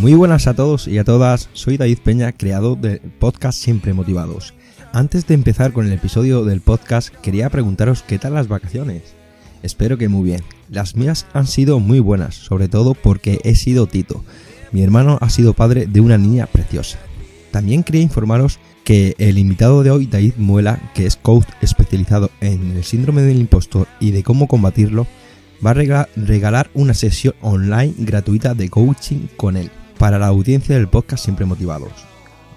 Muy buenas a todos y a todas, soy David Peña, creador del podcast Siempre Motivados. Antes de empezar con el episodio del podcast, quería preguntaros qué tal las vacaciones. Espero que muy bien. Las mías han sido muy buenas, sobre todo porque he sido Tito. Mi hermano ha sido padre de una niña preciosa. También quería informaros que el invitado de hoy, David Muela, que es coach especializado en el síndrome del impostor y de cómo combatirlo, va a regalar una sesión online gratuita de coaching con él para la audiencia del podcast Siempre Motivados.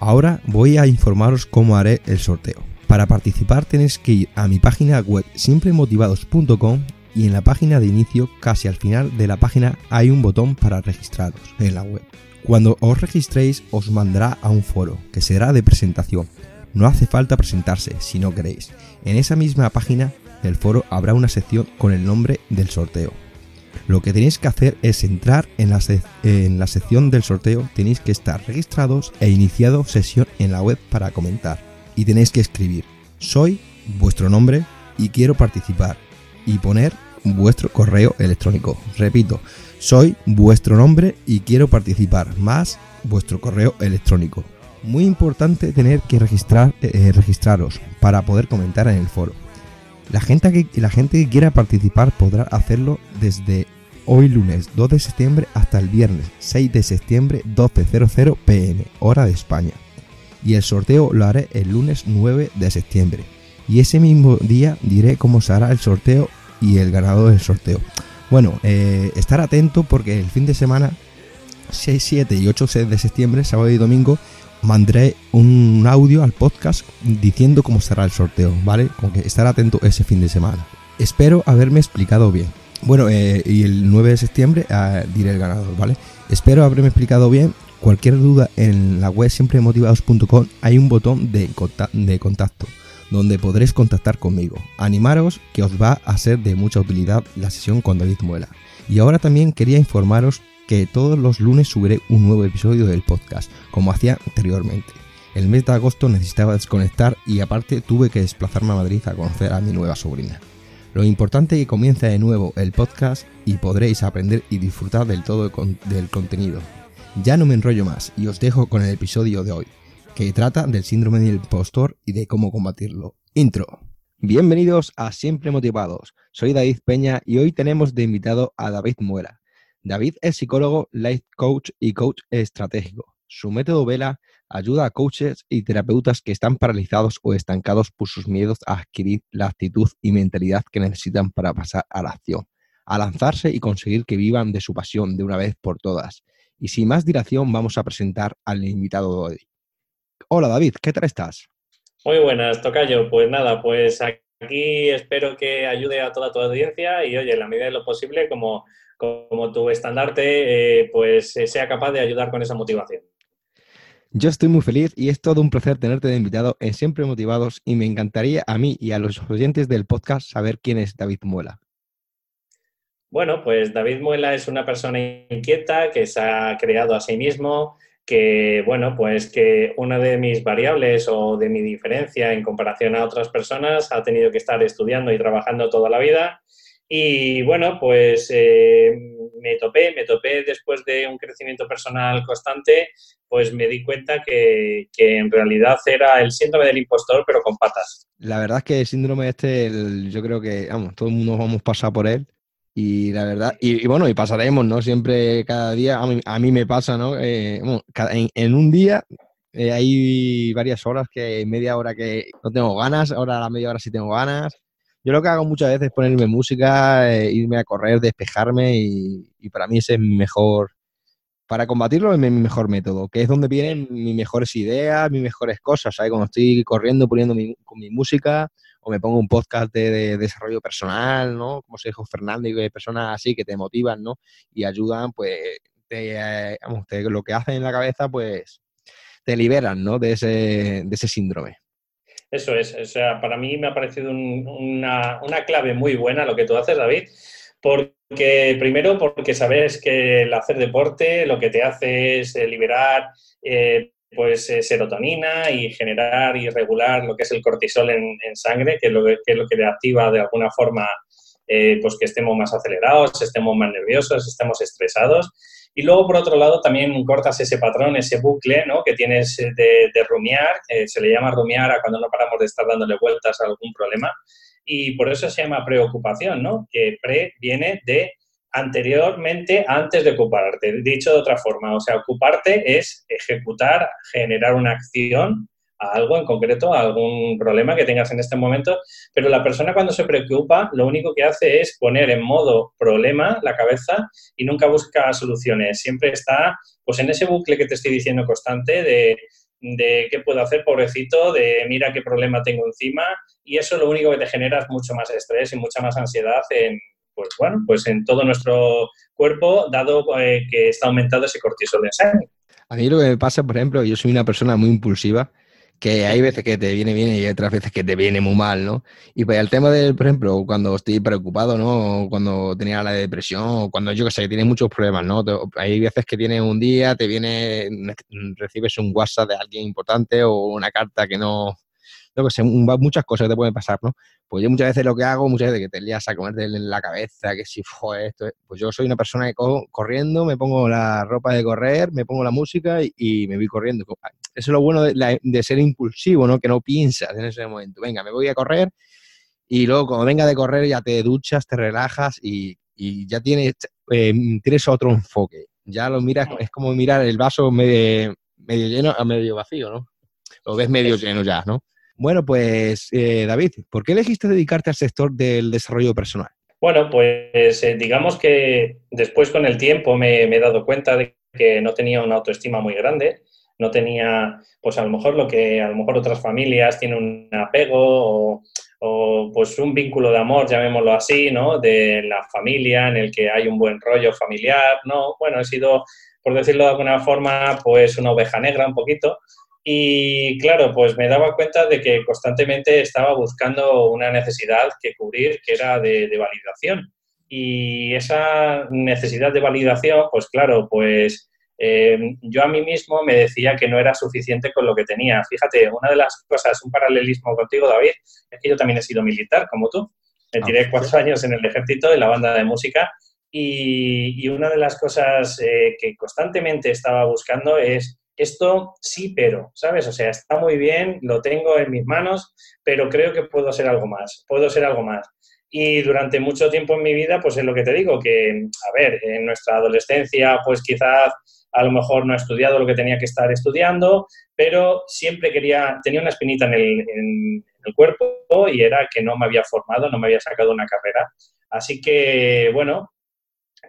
Ahora voy a informaros cómo haré el sorteo. Para participar tenéis que ir a mi página web siempremotivados.com y en la página de inicio, casi al final de la página, hay un botón para registraros en la web. Cuando os registréis os mandará a un foro, que será de presentación. No hace falta presentarse si no queréis. En esa misma página del foro habrá una sección con el nombre del sorteo. Lo que tenéis que hacer es entrar en la, en la sección del sorteo, tenéis que estar registrados e iniciado sesión en la web para comentar. Y tenéis que escribir, soy vuestro nombre y quiero participar. Y poner vuestro correo electrónico. Repito, soy vuestro nombre y quiero participar, más vuestro correo electrónico. Muy importante tener que registrar, eh, registraros para poder comentar en el foro. La gente, que, la gente que quiera participar podrá hacerlo desde hoy lunes 2 de septiembre hasta el viernes 6 de septiembre 12.00 pm, hora de España. Y el sorteo lo haré el lunes 9 de septiembre. Y ese mismo día diré cómo se hará el sorteo y el ganador del sorteo. Bueno, eh, estar atento porque el fin de semana 6, 7 y 8 de septiembre, sábado y domingo, mandaré un audio al podcast diciendo cómo será el sorteo, ¿vale? Con que estar atento ese fin de semana. Espero haberme explicado bien. Bueno, eh, y el 9 de septiembre ah, diré el ganador, ¿vale? Espero haberme explicado bien. Cualquier duda en la web siempremotivados.com hay un botón de, de contacto donde podréis contactar conmigo. Animaros que os va a ser de mucha utilidad la sesión con David Muela. Y ahora también quería informaros que todos los lunes subiré un nuevo episodio del podcast, como hacía anteriormente. El mes de agosto necesitaba desconectar y aparte tuve que desplazarme a Madrid a conocer a mi nueva sobrina. Lo importante es que comience de nuevo el podcast y podréis aprender y disfrutar del todo del contenido. Ya no me enrollo más y os dejo con el episodio de hoy, que trata del síndrome del impostor y de cómo combatirlo. Intro. Bienvenidos a Siempre Motivados. Soy David Peña y hoy tenemos de invitado a David Muera. David es psicólogo, life coach y coach estratégico. Su método Vela ayuda a coaches y terapeutas que están paralizados o estancados por sus miedos a adquirir la actitud y mentalidad que necesitan para pasar a la acción, a lanzarse y conseguir que vivan de su pasión de una vez por todas. Y sin más dilación vamos a presentar al invitado de hoy. Hola David, ¿qué tal estás? Muy buenas, Tocayo. Pues nada, pues aquí espero que ayude a toda tu audiencia y oye, en la medida de lo posible, como, como tu estandarte, eh, pues sea capaz de ayudar con esa motivación. Yo estoy muy feliz y es todo un placer tenerte de invitado en Siempre Motivados y me encantaría a mí y a los oyentes del podcast saber quién es David Muela. Bueno, pues David Muela es una persona inquieta que se ha creado a sí mismo, que bueno, pues que una de mis variables o de mi diferencia en comparación a otras personas ha tenido que estar estudiando y trabajando toda la vida y bueno, pues eh, me topé, me topé después de un crecimiento personal constante, pues me di cuenta que, en realidad era el síndrome del impostor, pero con patas. La verdad es que el síndrome este, yo creo que, vamos, todo el mundo vamos a pasar por él. Y la verdad, y, bueno, y pasaremos, ¿no? Siempre, cada día, a mí, me pasa, ¿no? Eh, en, un día eh, hay varias horas, que media hora que no tengo ganas, ahora a la media hora sí tengo ganas yo lo que hago muchas veces es ponerme música, eh, irme a correr, despejarme y, para mí ese es mi mejor, para combatirlo es mi mejor método, que es donde vienen mis mejores ideas, mis mejores cosas, ¿sabes? Cuando estoy corriendo, poniendo mi, con mi música o me pongo un podcast de, desarrollo personal, ¿no? Como se dijo Fernando y personas así que te motivan, ¿no? Y ayudan, pues, te, eh, vamos, lo que hacen en la cabeza, pues, te liberan, ¿no? De ese, de ese síndrome. Eso es, o sea, para mí me ha parecido una, una, clave muy buena lo que tú haces, David, porque primero porque sabes que el hacer deporte lo que te hace es eh, liberar eh, pues eh, serotonina y generar y regular lo que es el cortisol en, sangre, que es, lo que, es lo que le activa de alguna forma pues que estemos más acelerados, estemos más nerviosos, estemos estresados. Y luego, por otro lado, también cortas ese patrón, ese bucle ¿no? que tienes de, de rumiar, se le llama rumiar a cuando no paramos de estar dándole vueltas a algún problema, y por eso se llama preocupación, ¿no? que pre viene de anteriormente, antes de ocuparte. Dicho de otra forma, o sea, ocuparte es ejecutar, generar una acción algo en concreto, algún problema que tengas en este momento, pero la persona cuando se preocupa lo único que hace es poner en modo problema la cabeza y nunca busca soluciones, siempre está pues en ese bucle que te estoy diciendo constante de, de qué puedo hacer, pobrecito, de mira qué problema tengo encima y eso lo único que te genera es mucho más estrés y mucha más ansiedad en, pues bueno, pues en todo nuestro cuerpo, dado eh, que está aumentado ese cortisol en sangre. A mí lo que me pasa, por ejemplo, yo soy una persona muy impulsiva, que hay veces que te viene bien y otras veces que te viene muy mal, ¿no? Y pues el tema del, por ejemplo, cuando estoy preocupado, ¿no? Cuando tenía la depresión, cuando yo que sé, tienes muchos problemas, ¿no? Hay veces que tienes un día, te viene, recibes un WhatsApp de alguien importante o una carta que no, no sé, muchas cosas te pueden pasar, ¿no? Pues yo muchas veces lo que hago, muchas veces que te lías a comerte en la cabeza, que si fue esto, pues yo soy una persona que corriendo, me pongo la ropa de correr, me pongo la música y, me voy corriendo. Eso es lo bueno de, ser impulsivo, ¿no? Que no piensas en ese momento. Venga, me voy a correr y luego cuando venga de correr ya te duchas, te relajas y, ya tienes, eh, tienes otro enfoque. Ya lo miras, es como mirar el vaso medio, medio lleno a medio vacío, ¿no? Lo ves medio lleno ya, ¿no? Bueno, pues eh, David, ¿por qué elegiste dedicarte al sector del desarrollo personal? Bueno, pues eh, digamos que después con el tiempo me, he dado cuenta de que no tenía una autoestima muy grande, no tenía, pues a lo mejor lo que a lo mejor otras familias tienen un apego o, pues un vínculo de amor, llamémoslo así, ¿no? De la familia en el que hay un buen rollo familiar, ¿no? Bueno, he sido, por decirlo de alguna forma, pues una oveja negra un poquito, y claro, pues me daba cuenta de que constantemente estaba buscando una necesidad que cubrir, que era de, validación. Y esa necesidad de validación, pues claro, pues eh, yo a mí mismo me decía que no era suficiente con lo que tenía. Fíjate, una de las cosas, un paralelismo contigo, David, es que yo también he sido militar, como tú. Me tiré ah, cuatro años en el ejército, en la banda de música, y, una de las cosas eh, que constantemente estaba buscando es esto sí, pero, ¿sabes? O sea, está muy bien, lo tengo en mis manos, pero creo que puedo ser algo más, puedo ser algo más. Y durante mucho tiempo en mi vida, pues es lo que te digo, que, a ver, en nuestra adolescencia, pues quizás a lo mejor no he estudiado lo que tenía que estar estudiando, pero siempre quería, tenía una espinita en el, en el cuerpo y era que no me había formado, no me había sacado una carrera. Así que, bueno,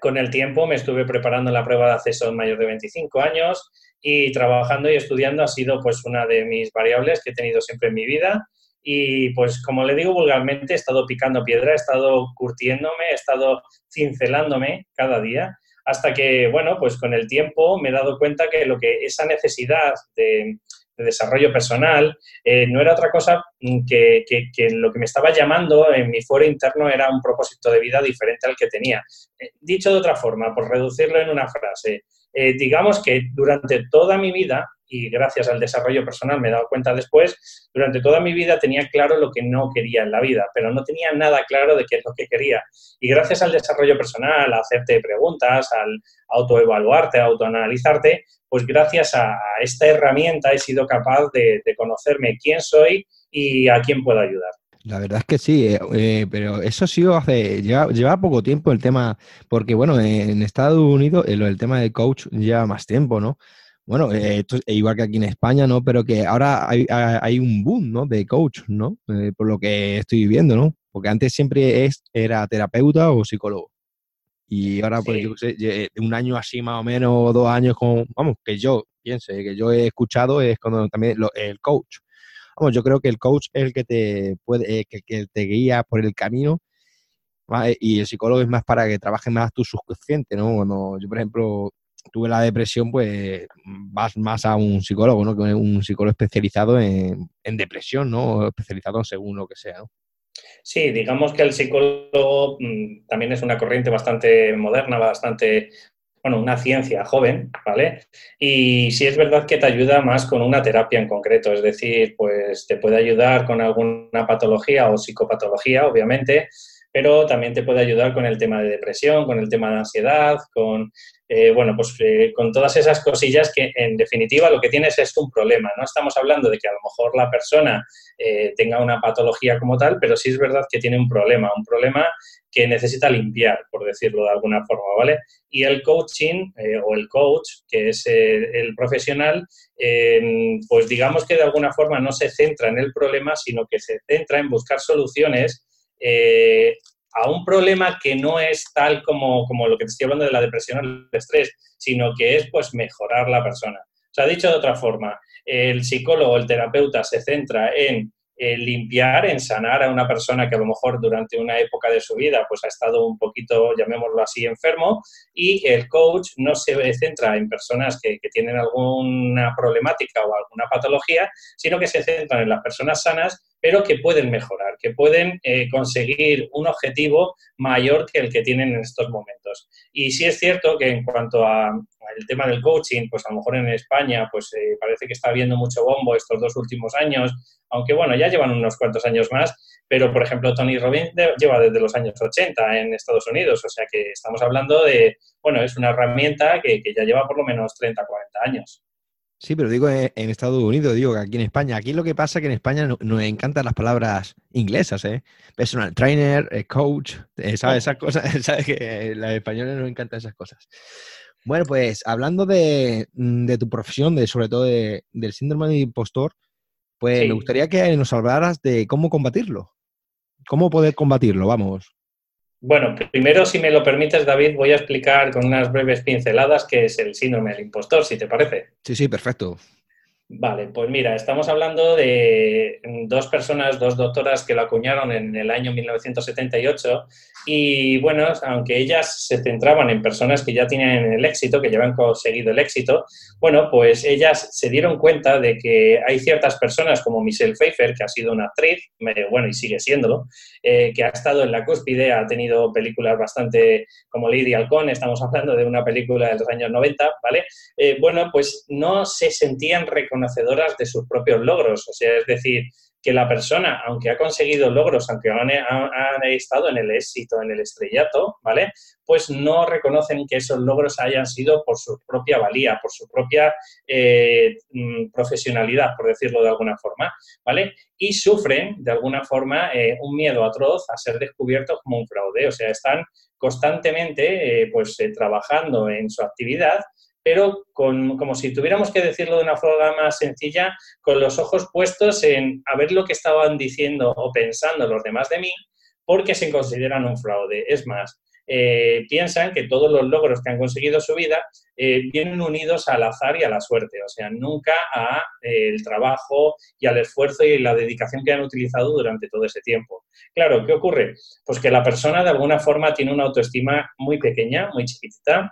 con el tiempo me estuve preparando la prueba de acceso en mayor de 25 años y trabajando y estudiando ha sido pues una de mis variables que he tenido siempre en mi vida y pues como le digo vulgarmente he estado picando piedra, he estado curtiéndome, he estado cincelándome cada día hasta que bueno pues con el tiempo me he dado cuenta que lo que esa necesidad de, desarrollo personal eh, no era otra cosa que, lo que me estaba llamando en mi foro interno era un propósito de vida diferente al que tenía. Eh, dicho de otra forma, por reducirlo en una frase, eh, digamos que durante toda mi vida, y gracias al desarrollo personal me he dado cuenta después, durante toda mi vida tenía claro lo que no quería en la vida, pero no tenía nada claro de qué es lo que quería. Y gracias al desarrollo personal, a hacerte preguntas, al autoevaluarte, a autoanalizarte, pues gracias a, esta herramienta he sido capaz de conocerme quién soy y a quién puedo ayudar. La verdad es que sí, eh, eh, pero eso ha sido hace, lleva, poco tiempo el tema, porque bueno, en Estados Unidos el, el tema de coach lleva más tiempo, ¿no? Bueno, eh, esto es igual que aquí en España, ¿no? Pero que ahora hay, un boom, ¿no? De coach, ¿no? por lo que estoy viendo, ¿no? Porque antes siempre es, era terapeuta o psicólogo. Y ahora, pues yo sé, un año así más o menos, dos años, con, vamos, que yo piense, que yo he escuchado es cuando también el coach Vamos, yo creo que el coach es el que te puede, eh, que, te guía por el camino y el psicólogo es más para que trabaje más tu subconsciente, ¿no? Cuando yo, por ejemplo, tuve la depresión, pues vas más a un psicólogo, ¿no? Que un psicólogo especializado en, depresión, ¿no? Especializado según lo que sea. Sí, digamos que el psicólogo mm, también es una corriente bastante moderna, bastante, bueno, una ciencia joven, ¿vale? Y sí es verdad que te ayuda más con una terapia en concreto, es decir, pues te puede ayudar con alguna patología o psicopatología, obviamente, pero también te puede ayudar con el tema de depresión, con el tema de ansiedad, con, eh, bueno, pues eh, con todas esas cosillas que en definitiva lo que tienes es un problema. No estamos hablando de que a lo mejor la persona eh, tenga una patología como tal, pero sí es verdad que tiene un problema, un problema que necesita limpiar, por decirlo de alguna forma, ¿vale? Y el coaching o el coach, que es el profesional, pues digamos que de alguna forma no se centra en el problema, sino que se centra en buscar soluciones eh, a un problema que no es tal como, como, lo que te estoy hablando de la depresión o el estrés, sino que es pues mejorar la persona. O sea, dicho de otra forma, el psicólogo, el terapeuta se centra en limpiar, en sanar a una persona que a lo mejor durante una época de su vida pues ha estado un poquito, llamémoslo así, enfermo, y el coach no se centra en personas que, que tienen alguna problemática o alguna patología, sino que se centra en las personas sanas pero que pueden mejorar, que pueden eh, conseguir un objetivo mayor que el que tienen en estos momentos. Y sí es cierto que en cuanto al tema del coaching, pues a lo mejor en España pues eh, parece que está habiendo mucho bombo estos dos últimos años, aunque bueno, ya llevan unos cuantos años más, pero por ejemplo Tony Robbins lleva desde los años 80 en Estados Unidos, o sea que estamos hablando de, bueno, es una herramienta que, ya lleva por lo menos 30, 40 años. Sí, pero digo en, Estados Unidos, digo que aquí en España. Aquí lo que pasa es que en España nos encantan las palabras inglesas, ¿eh? Personal trainer, eh, coach, eh, ¿sabes? Esas cosas, ¿sabes? Que los españoles nos encantan esas cosas. Bueno, pues hablando de, mm, tu profesión, de sobre todo del síndrome de impostor, pues me gustaría que nos hablaras de cómo combatirlo. ¿Cómo poder combatirlo? Vamos. Bueno, primero, si me lo permites, David, voy a explicar con unas breves pinceladas qué es el síndrome del impostor, si te parece. Sí, sí, perfecto. Vale, pues mira, estamos hablando de dos personas, dos doctoras que lo acuñaron en el año 1978 y bueno, aunque ellas se centraban en personas que ya tienen el éxito, que ya han conseguido el éxito, bueno, pues ellas se dieron cuenta de que hay ciertas personas como Michelle Pfeiffer, que ha sido una actriz, bueno, y sigue siéndolo, eh, que ha estado en la cúspide, ha tenido películas bastante como Lady Halcón, estamos hablando de una película de los años 90, ¿vale? Eh, bueno, pues no se sentían conocedoras de sus propios logros. O sea, es decir, que la persona, aunque ha conseguido logros, aunque han, estado en el éxito, en el estrellato, ¿vale? Pues no reconocen que esos logros hayan sido por su propia valía, por su propia eh, mm, profesionalidad, por decirlo de alguna forma, ¿vale? Y sufren, de alguna forma, eh, un miedo atroz a ser descubiertos como un fraude. O sea, están constantemente, eh, pues, trabajando en su actividad pero como si tuviéramos que decirlo de una forma más sencilla, con los ojos puestos en a ver lo que estaban diciendo o pensando los demás de mí, porque se consideran un fraude. Es más, eh, piensan que todos los logros que han conseguido su vida eh, vienen unidos al azar y a la suerte, o sea, nunca al eh, trabajo y al esfuerzo y la dedicación que han utilizado durante todo ese tiempo. Claro, ¿qué ocurre? Pues que la persona de alguna forma tiene una autoestima muy pequeña, muy chiquitita,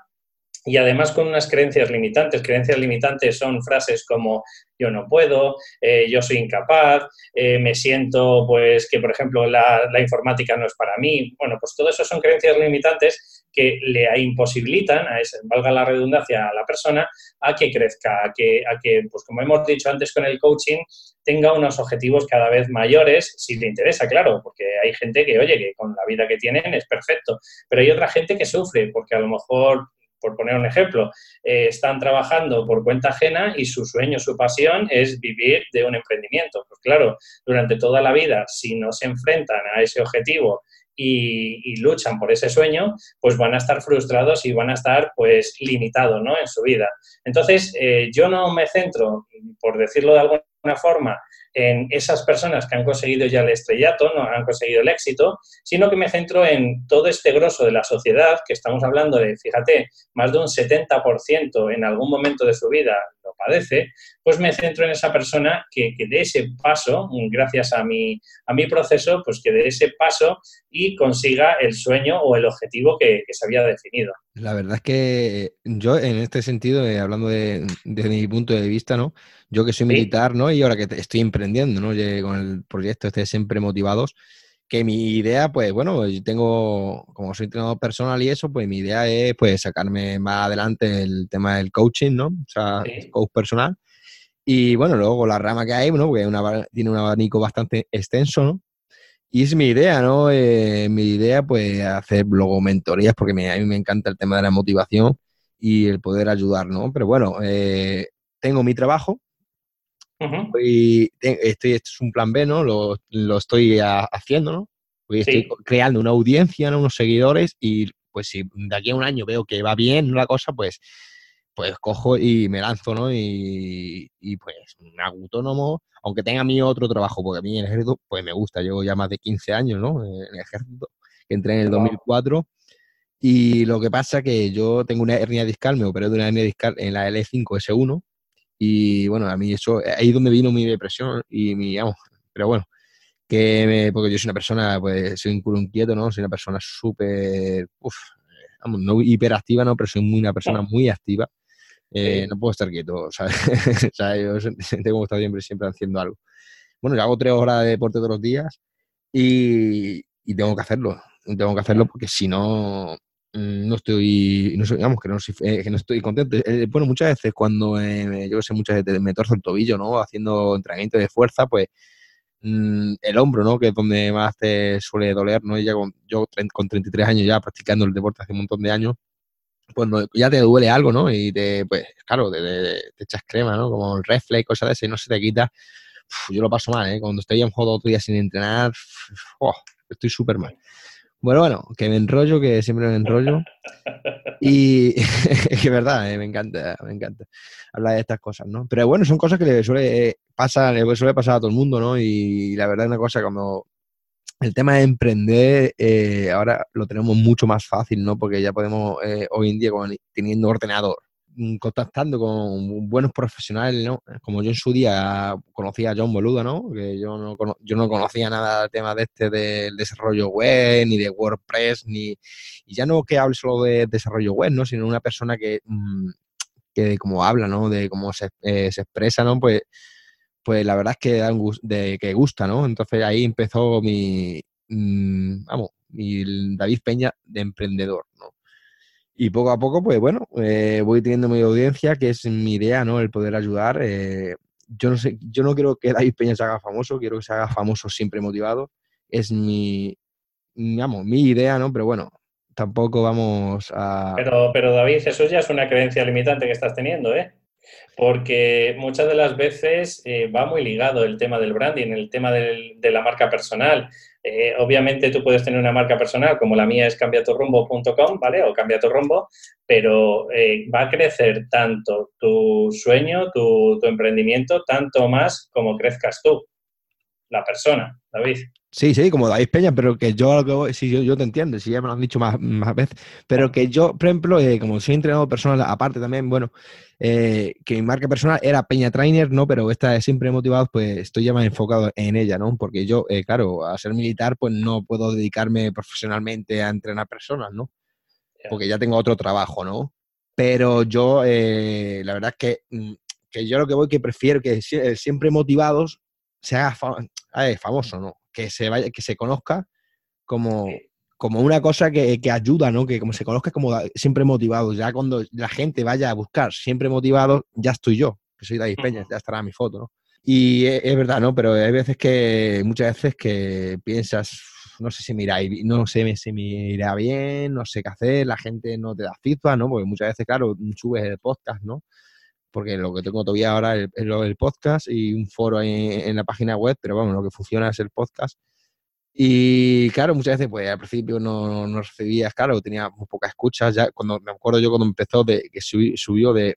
y además con unas creencias limitantes. Creencias limitantes son frases como yo no puedo, eh, yo soy incapaz, eh, me siento pues que, por ejemplo, la, informática no es para mí. Bueno, pues todo eso son creencias limitantes que le imposibilitan, a ese, valga la redundancia, a la persona a que crezca, a que, a que, pues como hemos dicho antes con el coaching, tenga unos objetivos cada vez mayores, si le interesa, claro, porque hay gente que, oye, que con la vida que tienen es perfecto, pero hay otra gente que sufre porque a lo mejor por poner un ejemplo, eh, están trabajando por cuenta ajena y su sueño, su pasión es vivir de un emprendimiento. Pues claro, durante toda la vida, si no se enfrentan a ese objetivo y, luchan por ese sueño, pues van a estar frustrados y van a estar pues limitados ¿no? en su vida. Entonces, eh, yo no me centro, por decirlo de alguna forma, en esas personas que han conseguido ya el estrellato, no han conseguido el éxito, sino que me centro en todo este grosso de la sociedad, que estamos hablando de, fíjate, más de un 70% en algún momento de su vida lo padece, pues me centro en esa persona que, que dé ese paso, gracias a mi, a mi proceso, pues que dé ese paso y consiga el sueño o el objetivo que, se había definido. La verdad es que yo en este sentido, eh, hablando de, desde mi punto de vista, ¿no? Yo que soy militar, ¿no? Y ahora que estoy emprendiendo, ¿no? con el proyecto este Siempre Motivados, que mi idea, pues bueno, yo tengo, como soy entrenador personal y eso, pues mi idea es pues sacarme más adelante el tema del coaching, ¿no? O sea, coach personal. Y bueno, luego la rama que hay, ¿no? Porque tiene un abanico bastante extenso, ¿no? Y es mi idea, ¿no? Eh, mi idea, pues, hacer luego mentorías, porque a mí me encanta el tema de la motivación y el poder ayudar, ¿no? Pero bueno, eh, tengo mi trabajo, y estoy, esto es un plan B, ¿no? Lo, estoy haciendo, ¿no? estoy creando una audiencia, ¿no? unos seguidores y pues si de aquí a un año veo que va bien la cosa, pues, pues cojo y me lanzo, ¿no? Y, pues me hago autónomo, aunque tenga mi otro trabajo, porque a mí en el ejército pues me gusta, llevo ya más de 15 años, ¿no? En el ejército, que entré en el 2004. Y lo que pasa que yo tengo una hernia discal, me operé de una hernia discal en la L5S1 y bueno, a mí eso, ahí es donde vino mi depresión y mi, vamos, pero bueno, que me, porque yo soy una persona, pues soy un culo inquieto, ¿no? Soy una persona súper, uff, vamos, no hiperactiva, ¿no? Pero soy muy, una persona muy activa. Eh, no puedo estar quieto, ¿sabes? o sea, yo tengo que estar siempre, siempre haciendo algo. Bueno, yo hago tres horas de deporte todos los días y, y tengo que hacerlo. Tengo que hacerlo porque si no, no estoy, no digamos que no, eh, que no estoy contento. Eh, bueno, muchas veces cuando eh, yo sé, muchas veces me torzo el tobillo, ¿no? Haciendo entrenamiento de fuerza, pues mm, el hombro, ¿no? Que es donde más te suele doler, ¿no? Y ya con, yo con 33 años ya practicando el deporte hace un montón de años, pues ya te duele algo, ¿no? Y te, pues, claro, te, echas crema, ¿no? Como el reflex, cosas de ese, y no se te quita. yo lo paso mal, ¿eh? Cuando estoy en juego otro día sin entrenar, estoy súper mal. Bueno, bueno, que me enrollo, que siempre me enrollo. Y es que verdad, eh, me encanta, me encanta hablar de estas cosas, ¿no? Pero bueno, son cosas que le suele pasar, le suele pasar a todo el mundo, ¿no? Y la verdad es una cosa cuando el tema de emprender eh, ahora lo tenemos mucho más fácil, ¿no? Porque ya podemos eh, hoy en día teniendo ordenador, contactando con buenos profesionales, ¿no? Como yo en su día conocía a John Boluda, ¿no? Que yo no, yo no conocía nada del tema de este del desarrollo web, ni de WordPress, ni... Y ya no que hable solo de desarrollo web, ¿no? Sino una persona que, mm, que como habla, ¿no? De cómo se, eh, se expresa, ¿no? Pues, pues la verdad es que, de, que gusta, ¿no? Entonces ahí empezó mi, mm, vamos, mi David Peña de emprendedor, ¿no? Y poco a poco, pues bueno, eh, voy teniendo mi audiencia, que es mi idea, ¿no? El poder ayudar. Eh, yo no sé, yo no quiero que David Peña se haga famoso, quiero que se haga famoso siempre motivado. Es mi, digamos, mi idea, ¿no? Pero bueno, tampoco vamos a... Pero, pero David, eso ya es una creencia limitante que estás teniendo, ¿eh? Porque muchas de las veces eh, va muy ligado el tema del branding, el tema del, de la marca personal. Eh, obviamente tú puedes tener una marca personal como la mía es cambiaturrumbo.com, ¿vale? O cambia tu rumbo, pero eh, va a crecer tanto tu sueño, tu, tu emprendimiento, tanto más como crezcas tú, la persona, David. Sí, sí, como David Peña, pero que yo, sí, yo, yo te entiendo, si ya me lo han dicho más, más veces, pero que yo, por ejemplo, eh, como soy entrenador personal, aparte también, bueno, eh, que mi marca personal era Peña Trainer, ¿no? Pero esta de siempre motivado, pues estoy ya más enfocado en ella, ¿no? Porque yo, eh, claro, a ser militar, pues no puedo dedicarme profesionalmente a entrenar personas, ¿no? Porque ya tengo otro trabajo, ¿no? Pero yo, la verdad es que, mm, que yo lo que voy que prefiero que siempre motivados se haga famoso, ¿no? Que se vaya, que se conozca como, como una cosa que, ayuda, ¿no? Que como se conozca como siempre motivado. Ya cuando la gente vaya a buscar siempre motivado, ya estoy yo, que soy David Peña, ya estará mi foto, ¿no? Y es, verdad, ¿no? Pero hay veces que, muchas veces que piensas, no sé si mira, no sé si me irá bien, no sé qué hacer, la gente no te da feedback, ¿no? Porque muchas veces, claro, subes el podcast, ¿no? Porque lo que tengo todavía ahora es, el podcast y un foro en, la página web, pero bueno, lo que funciona es el podcast. Y claro, muchas veces, pues al principio no, no recibías, claro, tenía muy pocas escuchas. Ya cuando me acuerdo yo cuando empezó de que subió de,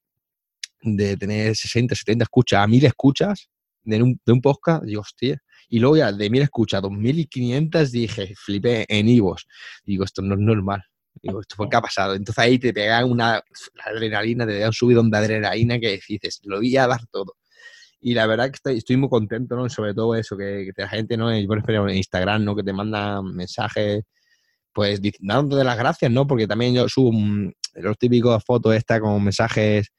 de tener 60, 70 escuchas a 1000 escuchas, de un, de un podcast, digo, hostia. Y luego ya de mil escuchas, 2.500, dije, flipé en Ivos. Digo, esto no es normal. Digo, ¿esto por qué ha pasado? Entonces ahí te pega una adrenalina, te da un subidón de adrenalina que dices, lo voy a dar todo. Y la verdad que estoy, estoy muy contento, ¿no? Sobre todo eso, que, que la gente, ¿no? Yo por en Instagram, ¿no? Que te manda mensajes, pues dándote las gracias, ¿no? Porque también yo subo los típicos fotos esta con mensajes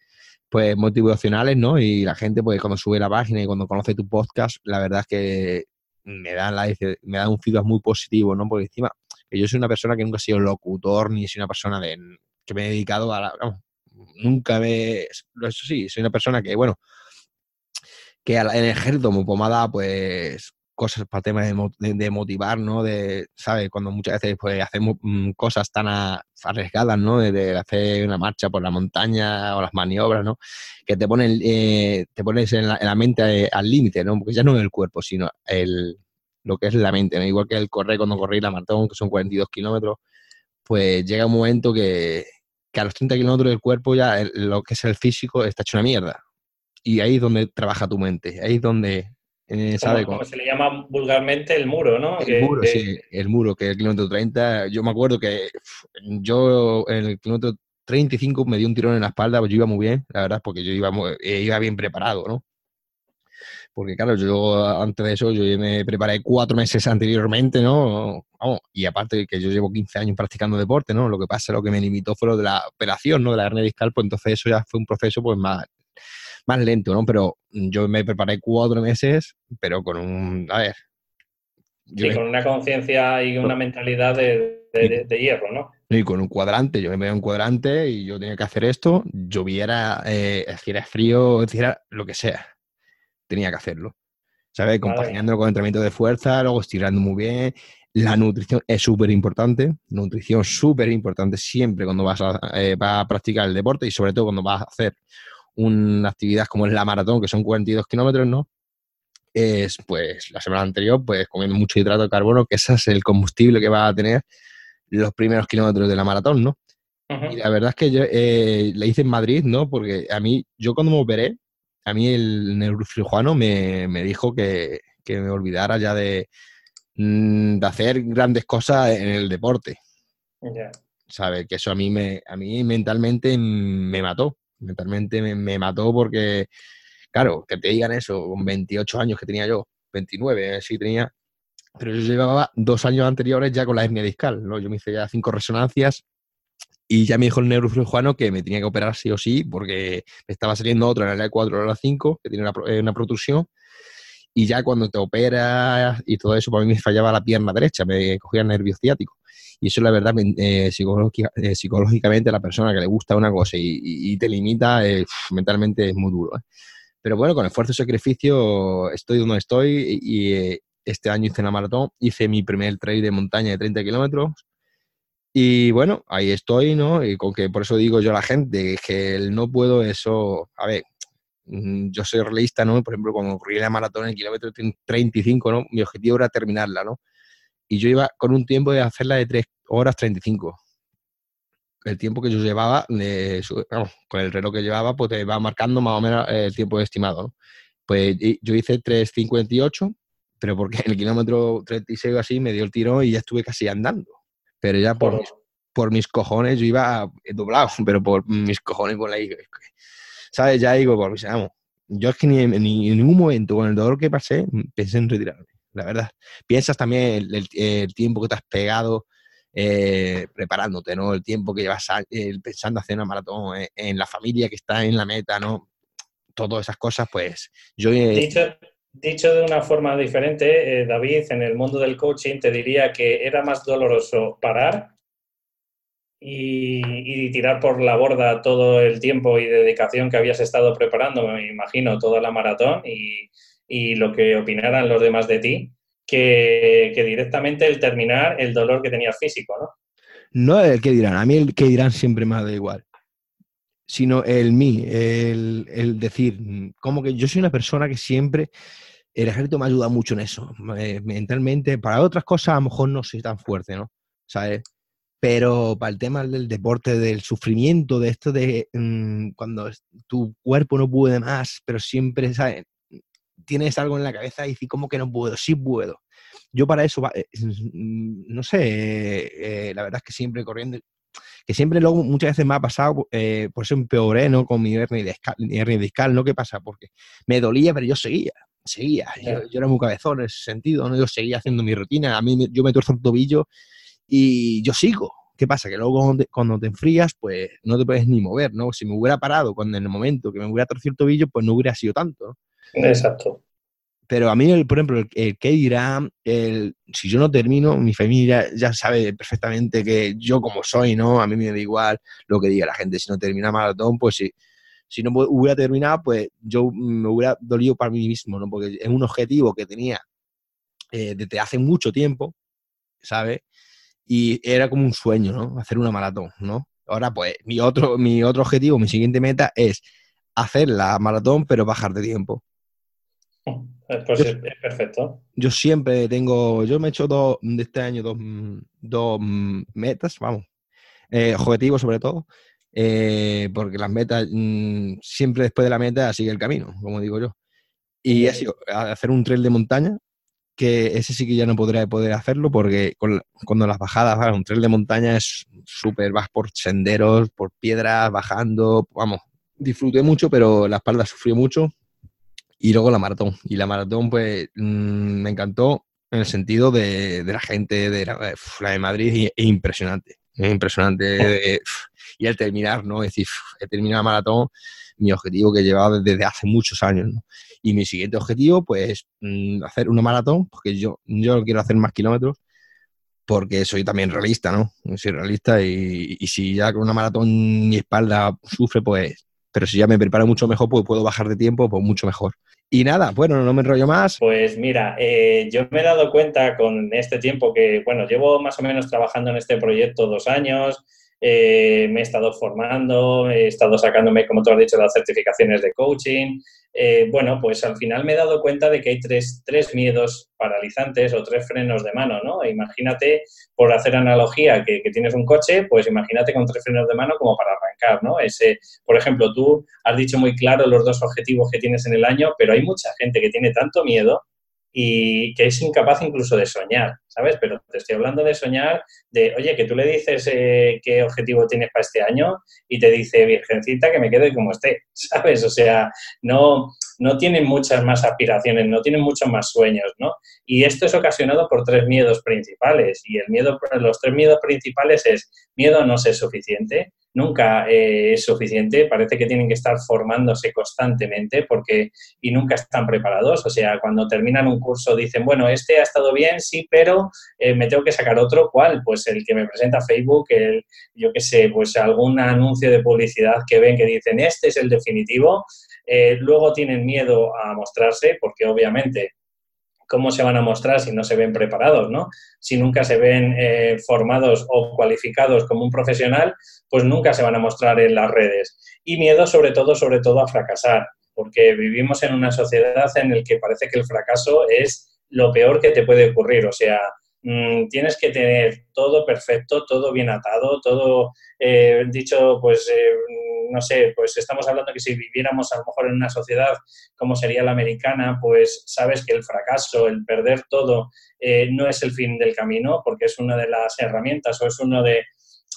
pues motivacionales, ¿no? Y la gente, pues cuando sube la página y cuando conoce tu podcast, la verdad es que me dan, la, me dan un feedback muy positivo, ¿no? Porque encima, yo soy una persona que nunca he sido locutor, ni soy una persona de, que me he dedicado a la... nunca me... Eso sí, soy una persona que, bueno, que en el ejército me pomada, pues cosas para temas de, de, motivar, ¿no? De, ¿sabes? Cuando muchas veces pues hacemos mm, cosas tan arriesgadas, ¿no? De, hacer una marcha por la montaña o las maniobras, ¿no? Que te ponen, eh, te pones en la, mente eh, al límite, ¿no? Porque ya no es el cuerpo, sino el, lo que es la mente, ¿no? Igual que el correr cuando corrí la maratón, que son 42 kilómetros, pues llega un momento que, que a los 30 kilómetros del cuerpo ya lo que es el físico está hecho una mierda. Y ahí es donde trabaja tu mente, ahí es donde eh, como, se le llama vulgarmente el muro, ¿no? El muro, sí, el muro, que es el kilómetro 30. Yo me acuerdo que yo en el kilómetro 35 me dio un tirón en la espalda, pues yo iba muy bien, la verdad, porque yo iba, eh, iba bien preparado, ¿no? Porque claro, yo antes de eso, yo me preparé cuatro meses anteriormente, ¿no? Vamos, y aparte que yo llevo 15 años practicando deporte, ¿no? Lo que pasa, lo que me limitó fue lo de la operación, ¿no? De la hernia discal, pues entonces eso ya fue un proceso pues más, más lento, ¿no? Pero yo me preparé cuatro meses, pero con un, a ver. Sí, con una conciencia y una mentalidad de, de, hierro, ¿no? Y con un cuadrante, yo me veía un cuadrante y yo tenía que hacer esto, lloviera, eh, era frío, era lo que sea, tenía que hacerlo. ¿Sabes? Compaginándolo con entrenamiento de fuerza, luego estirando muy bien. La nutrición es súper importante, nutrición súper importante siempre cuando vas a, eh, vas a practicar el deporte y sobre todo cuando vas a hacer una actividad como es la maratón, que son 42 kilómetros, ¿no? Es, pues, la semana anterior, pues, comiendo mucho hidrato de carbono, que ese es el combustible que va a tener los primeros kilómetros de la maratón, ¿no? Y la verdad es que yo eh, la hice en Madrid, ¿no? Porque a mí, yo cuando me operé, a mí el neurocirujano me, me dijo que, que, me olvidara ya de, mm, de, hacer grandes cosas en el deporte. Yeah. ¿Sabes? Que eso a mí, me, a mí mentalmente me mató mentalmente me, mató porque, claro, que te digan eso con 28 años que tenía yo, 29, sí tenía, pero yo llevaba dos años anteriores ya con la hernia discal, ¿no? Yo me hice ya cinco resonancias y ya me dijo el neurocirujano que me tenía que operar sí o sí porque me estaba saliendo otra en la E4 o la 5, que tiene una, eh, una protrusión, y ya cuando te operas y todo eso, para mí me fallaba la pierna derecha, me cogía el nervio ciático. Y eso, la verdad, eh, eh, psicológicamente a la persona que le gusta una cosa y, te limita, eh, mentalmente es muy duro. Pero bueno, con esfuerzo y sacrificio estoy donde estoy y, este año hice la maratón, hice mi primer trail de montaña de 30 kilómetros. Y bueno, ahí estoy, ¿no? Y con que por eso digo yo a la gente que el no puedo, eso, a ver, mm, yo soy realista, ¿no? Por ejemplo, cuando corrí la maratón en el kilómetro 35, ¿no? Mi objetivo era terminarla, ¿no? y yo iba con un tiempo de hacerla de 3 horas 35. El tiempo que yo llevaba, con el reloj que llevaba, pues te va marcando más o menos el tiempo estimado. Pues yo hice 3.58, pero porque en el kilómetro 36 o así me dio el tiro y ya estuve casi andando. Pero ya por, mis, por mis cojones, yo iba doblado, pero por mis cojones con la ¿Sabes? Ya digo, por mis, vamos, yo es que ni, ni, en ningún momento con el dolor que pasé pensé en retirarme la verdad. Piensas también el, tiempo que te has pegado eh, preparándote, ¿no? El tiempo que llevas pensando hacer una maratón, eh, en la familia que está en la meta, ¿no? Todas esas cosas, pues yo... Dicho, de una forma diferente, eh, David, en el mundo del coaching te diría que era más doloroso parar y, y, tirar por la borda todo el tiempo y dedicación que habías estado preparando, me imagino, toda la maratón y, y lo que opinaran los demás de ti, que, directamente el terminar el dolor que tenías físico, ¿no? No el que dirán, a mí el que dirán siempre me da igual, sino el mí, el, decir, como que yo soy una persona que siempre, el ejército me ayuda mucho en eso, mentalmente, para otras cosas a lo mejor no soy tan fuerte, ¿no? ¿Sabes? Pero para el tema del deporte, del sufrimiento, de esto de mm, cuando tu cuerpo no puede más, pero siempre, ¿sabes? tienes algo en la cabeza y dices, ¿cómo que no puedo? Sí puedo. Yo para eso, eh, no sé, eh, la verdad es que siempre corriendo, que siempre luego muchas veces me ha pasado, eh, por eso empeoré, ¿no? Con mi hernia discal, hernia discal, ¿no? ¿Qué pasa? Porque me dolía, pero yo seguía, seguía. Yo, era muy cabezón en ese sentido, ¿no? Yo seguía haciendo mi rutina. A mí yo me tuerzo el tobillo y yo sigo. ¿Qué pasa? Que luego cuando te, enfrías, pues no te puedes ni mover, ¿no? Si me hubiera parado cuando en el momento que me hubiera torcido el tobillo, pues no hubiera sido tanto. Exacto. Pero a mí, el, por ejemplo, el, que dirá, el, si yo no termino, mi familia ya sabe perfectamente que yo como soy, ¿no? A mí me da igual lo que diga la gente. Si no termina maratón, pues si, si no hubiera terminado, pues yo me hubiera dolido para mí mismo, ¿no? Porque es un objetivo que tenía eh, desde hace mucho tiempo, ¿sabes? Y era como un sueño, ¿no? Hacer una maratón, ¿no? Ahora, pues, mi otro, mi otro objetivo, mi siguiente meta es hacer la maratón, pero bajar de tiempo. Eh, pues es perfecto. Yo siempre tengo, yo me he hecho dos, de este año dos, dos metas, vamos, eh, objetivos sobre todo, eh, porque las metas, mm, siempre después de la meta sigue el camino, como digo yo. Y ha sido hacer un trail de montaña, que ese sí que ya no podré poder hacerlo porque cuando las bajadas, un trail de montaña es súper, vas por senderos, por piedras, bajando, vamos, disfruté mucho, pero la espalda sufrió mucho y luego la maratón. Y la maratón, pues, mm, me encantó en el sentido de, la gente de la, de Madrid, es impresionante. Es impresionante. y al terminar, ¿no? Es decir, he terminado la maratón, mi objetivo que llevaba desde hace muchos años, ¿no? Y mi siguiente objetivo, pues, mm, hacer una maratón, porque yo, yo quiero hacer más kilómetros, porque soy también realista, ¿no? Soy realista y, y si ya con una maratón mi espalda sufre, pues pero si ya me preparo mucho mejor, pues puedo bajar de tiempo, pues mucho mejor. Y nada, bueno, no me enrollo más. Pues mira, eh, yo me he dado cuenta con este tiempo que, bueno, llevo más o menos trabajando en este proyecto dos años, eh, me he estado formando, he estado sacándome, como tú has dicho, las certificaciones de coaching. Eh, bueno, pues al final me he dado cuenta de que hay tres, tres, miedos paralizantes o tres frenos de mano, ¿no? Imagínate, por hacer analogía, que, que, tienes un coche, pues imagínate con tres frenos de mano como para arrancar, ¿no? Ese, por ejemplo, tú has dicho muy claro los dos objetivos que tienes en el año, pero hay mucha gente que tiene tanto miedo y que es incapaz incluso de soñar, ¿sabes? Pero te estoy hablando de soñar, de, oye, que tú le dices eh, qué objetivo tienes para este año y te dice, virgencita, que me quede como esté, ¿sabes? O sea, no, no tienen muchas más aspiraciones, no tienen muchos más sueños, ¿no? Y esto es ocasionado por tres miedos principales y el miedo, los tres miedos principales es miedo a no ser suficiente, nunca eh, es suficiente, parece que tienen que estar formándose constantemente porque y nunca están preparados, o sea, cuando terminan un curso dicen, bueno, este ha estado bien, sí, pero eh, me tengo que sacar otro, ¿cuál? Pues el que me presenta Facebook, el, yo qué sé, pues algún anuncio de publicidad que ven que dicen, este es el definitivo, eh, luego tienen miedo a mostrarse porque obviamente cómo se van a mostrar si no se ven preparados, ¿no? Si nunca se ven eh, formados o cualificados como un profesional, pues nunca se van a mostrar en las redes. Y miedo sobre todo, sobre todo a fracasar, porque vivimos en una sociedad en la que parece que el fracaso es lo peor que te puede ocurrir, o sea, mm, tienes que tener todo perfecto, todo bien atado, todo eh, dicho, pues eh, no sé, pues estamos hablando que si viviéramos a lo mejor en una sociedad como sería la americana, pues sabes que el fracaso, el perder todo, eh, no es el fin del camino, porque es una de las herramientas o es uno de,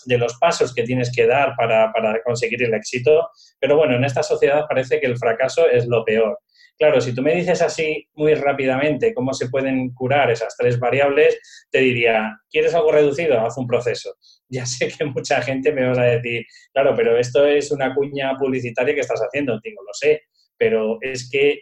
los pasos que tienes que dar para, para conseguir el éxito. Pero bueno, en esta sociedad parece que el fracaso es lo peor. Claro, si tú me dices así muy rápidamente cómo se pueden curar esas tres variables, te diría, ¿quieres algo reducido? Haz un proceso. Ya sé que mucha gente me va a decir, claro, pero esto es una cuña publicitaria que estás haciendo. Digo, lo sé, pero es que,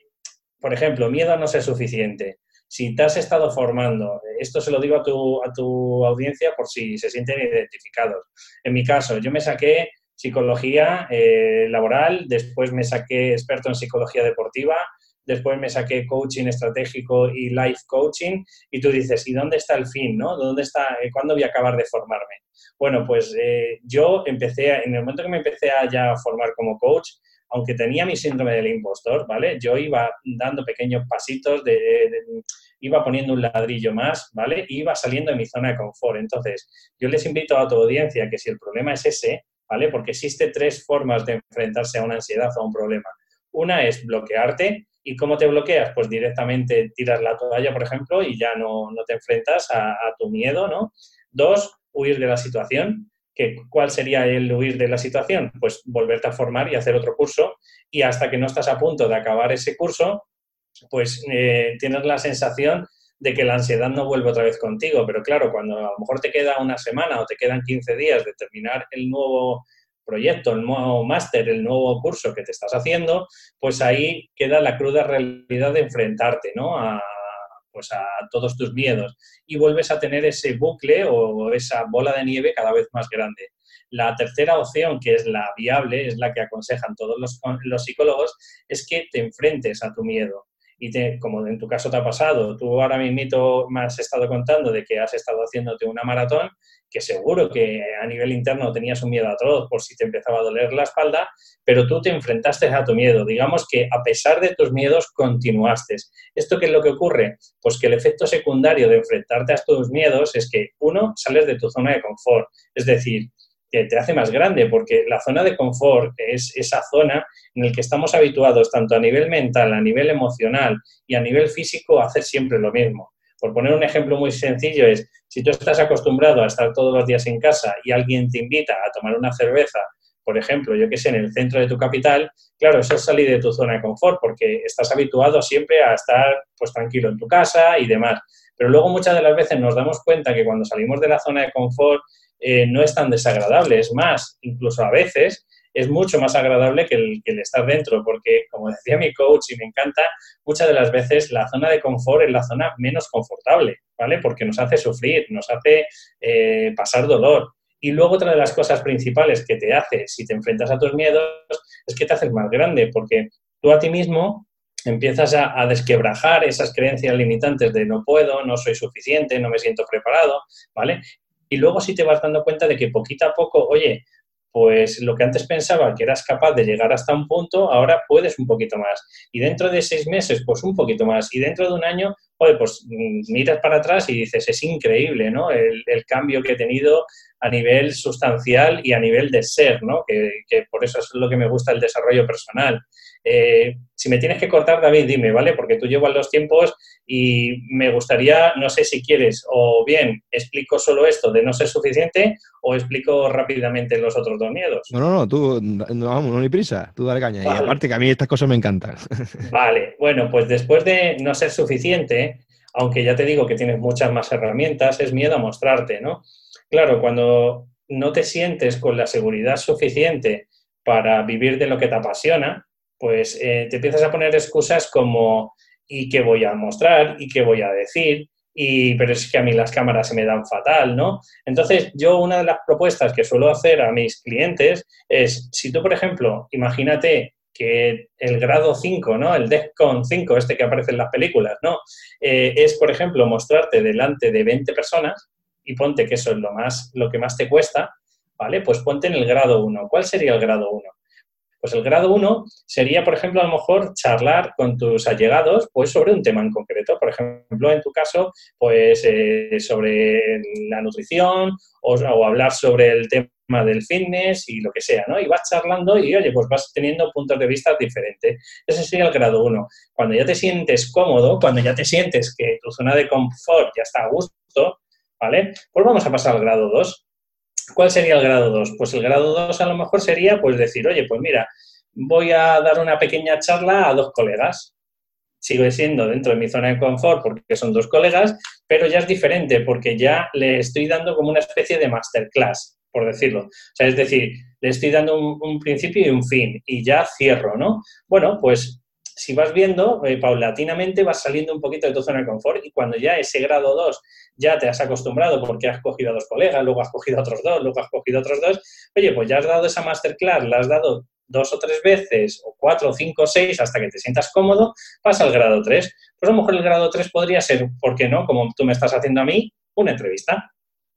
por ejemplo, miedo no ser suficiente. Si te has estado formando, esto se lo digo a tu, a tu audiencia por si se sienten identificados. En mi caso, yo me saqué psicología eh, laboral, después me saqué experto en psicología deportiva, después me saqué coaching estratégico y life coaching, y tú dices, ¿y dónde está el fin? ¿no? ¿Dónde está, eh, ¿Cuándo voy a acabar de formarme? Bueno, pues eh, yo empecé, en el momento que me empecé a ya formar como coach, aunque tenía mi síndrome del impostor, ¿vale? Yo iba dando pequeños pasitos, de, iba poniendo un ladrillo más, ¿vale? iba saliendo de mi zona de confort. Entonces, yo les invito a tu audiencia que si el problema es ese, ¿vale? Porque existe tres formas de enfrentarse a una ansiedad o a un problema. Una es bloquearte, ¿Y cómo te bloqueas? Pues directamente tiras la toalla, por ejemplo, y ya no, te enfrentas a, tu miedo, ¿no? Dos, huir de la situación. ¿Que, ¿Cuál sería el huir de la situación? Pues volverte a formar y hacer otro curso y hasta que no estás a punto de acabar ese curso, pues eh, tienes la sensación de que la ansiedad no vuelve otra vez contigo. Pero claro, cuando a lo mejor te queda una semana o te quedan 15 días de terminar el nuevo proyecto, el nuevo máster, el nuevo curso que te estás haciendo, pues ahí queda la cruda realidad de enfrentarte ¿no? a, pues a todos tus miedos y vuelves a tener ese bucle o esa bola de nieve cada vez más grande. La tercera opción, que es la viable, es la que aconsejan todos los, los psicólogos, es que te enfrentes a tu miedo y te, como en tu caso te ha pasado, tú ahora mismo me has estado contando de que has estado haciéndote una maratón, que seguro que a nivel interno tenías un miedo atroz por si te empezaba a doler la espalda, pero tú te enfrentaste a tu miedo. Digamos que a pesar de tus miedos continuaste. ¿Esto qué es lo que ocurre? Pues que el efecto secundario de enfrentarte a tus miedos es que, uno, sales de tu zona de confort. Es decir, que te hace más grande, porque la zona de confort es esa zona en la que estamos habituados, tanto a nivel mental, a nivel emocional y a nivel físico, a hacer siempre lo mismo. Por poner un ejemplo muy sencillo es, si tú estás acostumbrado a estar todos los días en casa y alguien te invita a tomar una cerveza, por ejemplo, yo que sé, en el centro de tu capital, claro, eso es salir de tu zona de confort porque estás habituado siempre a estar pues tranquilo en tu casa y demás. Pero luego muchas de las veces nos damos cuenta que cuando salimos de la zona de confort eh, no es tan desagradable, es más, incluso a veces es mucho más agradable que el, estar dentro, porque como decía mi coach y me encanta, muchas de las veces la zona de confort es la zona menos confortable, ¿vale? Porque nos hace sufrir, nos hace eh, pasar dolor. Y luego otra de las cosas principales que te hace si te enfrentas a tus miedos es que te haces más grande, porque tú a ti mismo empiezas a, desquebrajar esas creencias limitantes de no puedo, no soy suficiente, no me siento preparado, ¿vale? Y luego sí te vas dando cuenta de que poquito a poco, oye, pues lo que antes pensaba que eras capaz de llegar hasta un punto, ahora puedes un poquito más. Y dentro de seis meses, pues un poquito más. Y dentro de un año, oye, pues mm, miras para atrás y dices, es increíble, ¿no? El cambio que he tenido a nivel sustancial y a nivel de ser, ¿no? Que, que por eso es lo que me gusta el desarrollo personal. Eh, si me tienes que cortar, David, dime, ¿vale? Porque tú llevas los tiempos y me gustaría, no sé si quieres, o bien explico solo esto de no ser suficiente o explico rápidamente los otros dos miedos. No, no, no, tú, no, vamos, no hay prisa, tú dale caña. Y aparte que a mí estas cosas me encantan. Vale, bueno, pues después de no ser suficiente, aunque ya te digo que tienes muchas más herramientas, es miedo a mostrarte, ¿no? Claro, cuando no te sientes con la seguridad suficiente para vivir de lo que te apasiona, pues eh, te empiezas a poner excusas como ¿y qué voy a mostrar? ¿y qué voy a decir? Y, pero es que a mí las cámaras se me dan fatal, ¿no? Entonces, yo una de las propuestas que suelo hacer a mis clientes es, si tú, por ejemplo, imagínate que el grado 5, ¿no? El DEFCON 5, este que aparece en las películas, ¿no? Eh, es, por ejemplo, mostrarte delante de 20 personas y ponte que eso es lo, más, lo que más te cuesta, ¿vale? Pues ponte en el grado 1. ¿Cuál sería el grado 1? Pues el grado 1 sería, por ejemplo, a lo mejor charlar con tus allegados pues, sobre un tema en concreto. Por ejemplo, en tu caso, pues eh, sobre la nutrición o, o, hablar sobre el tema del fitness y lo que sea, ¿no? Y vas charlando y, oye, pues vas teniendo puntos de vista diferentes. Ese sería el grado 1. Cuando ya te sientes cómodo, cuando ya te sientes que tu zona de confort ya está a gusto, ¿vale? Pues vamos a pasar al grado 2. ¿Cuál sería el grado 2? Pues el grado 2 a lo mejor sería pues decir, oye, pues mira, voy a dar una pequeña charla a dos colegas. Sigo siendo dentro de mi zona de confort porque son dos colegas, pero ya es diferente porque ya le estoy dando como una especie de masterclass, por decirlo. O sea, es decir, le estoy dando un, un principio y un fin y ya cierro, ¿no? Bueno, pues si vas viendo, eh, paulatinamente vas saliendo un poquito de tu zona de confort y cuando ya ese grado 2 ya te has acostumbrado porque has cogido a dos colegas, luego has cogido a otros dos, luego has cogido a otros dos, oye, pues ya has dado esa masterclass, la has dado dos o tres veces, o cuatro, cinco, seis, hasta que te sientas cómodo, pasa al grado 3. Pues a lo mejor el grado 3 podría ser, ¿por qué no? Como tú me estás haciendo a mí, una entrevista.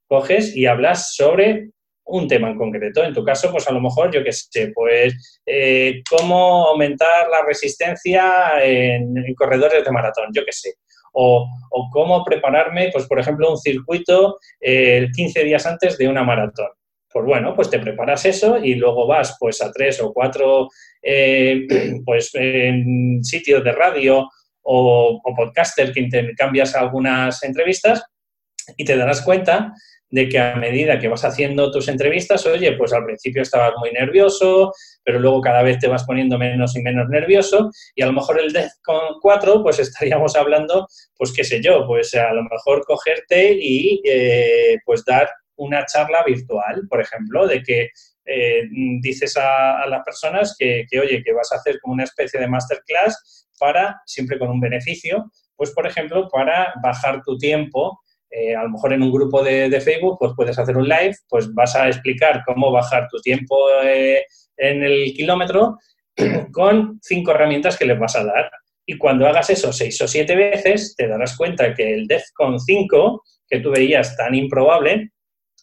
Coges y hablas sobre un tema en concreto. En tu caso, pues a lo mejor, yo qué sé, pues eh, cómo aumentar la resistencia en, corredores de maratón, yo qué sé. O, o, cómo prepararme, pues por ejemplo, un circuito eh, 15 días antes de una maratón. pues bueno, pues te preparas eso y luego vas pues a tres o cuatro eh, pues, sitios de radio o, o podcaster que intercambias algunas entrevistas y te darás cuenta de que a medida que vas haciendo tus entrevistas, oye, pues al principio estabas muy nervioso, pero luego cada vez te vas poniendo menos y menos nervioso y a lo mejor el con 4, pues estaríamos hablando, pues qué sé yo, pues a lo mejor cogerte y eh, pues dar una charla virtual, por ejemplo, de que eh, dices a, las personas que, que, oye, que vas a hacer como una especie de masterclass para, siempre con un beneficio, pues por ejemplo, para bajar tu tiempo eh, a lo mejor en un grupo de, Facebook, pues puedes hacer un live, pues vas a explicar cómo bajar tu tiempo eh, en el kilómetro con cinco herramientas que les vas a dar. Y cuando hagas eso seis o siete veces, te darás cuenta que el DEFCON 5, que tú veías tan improbable,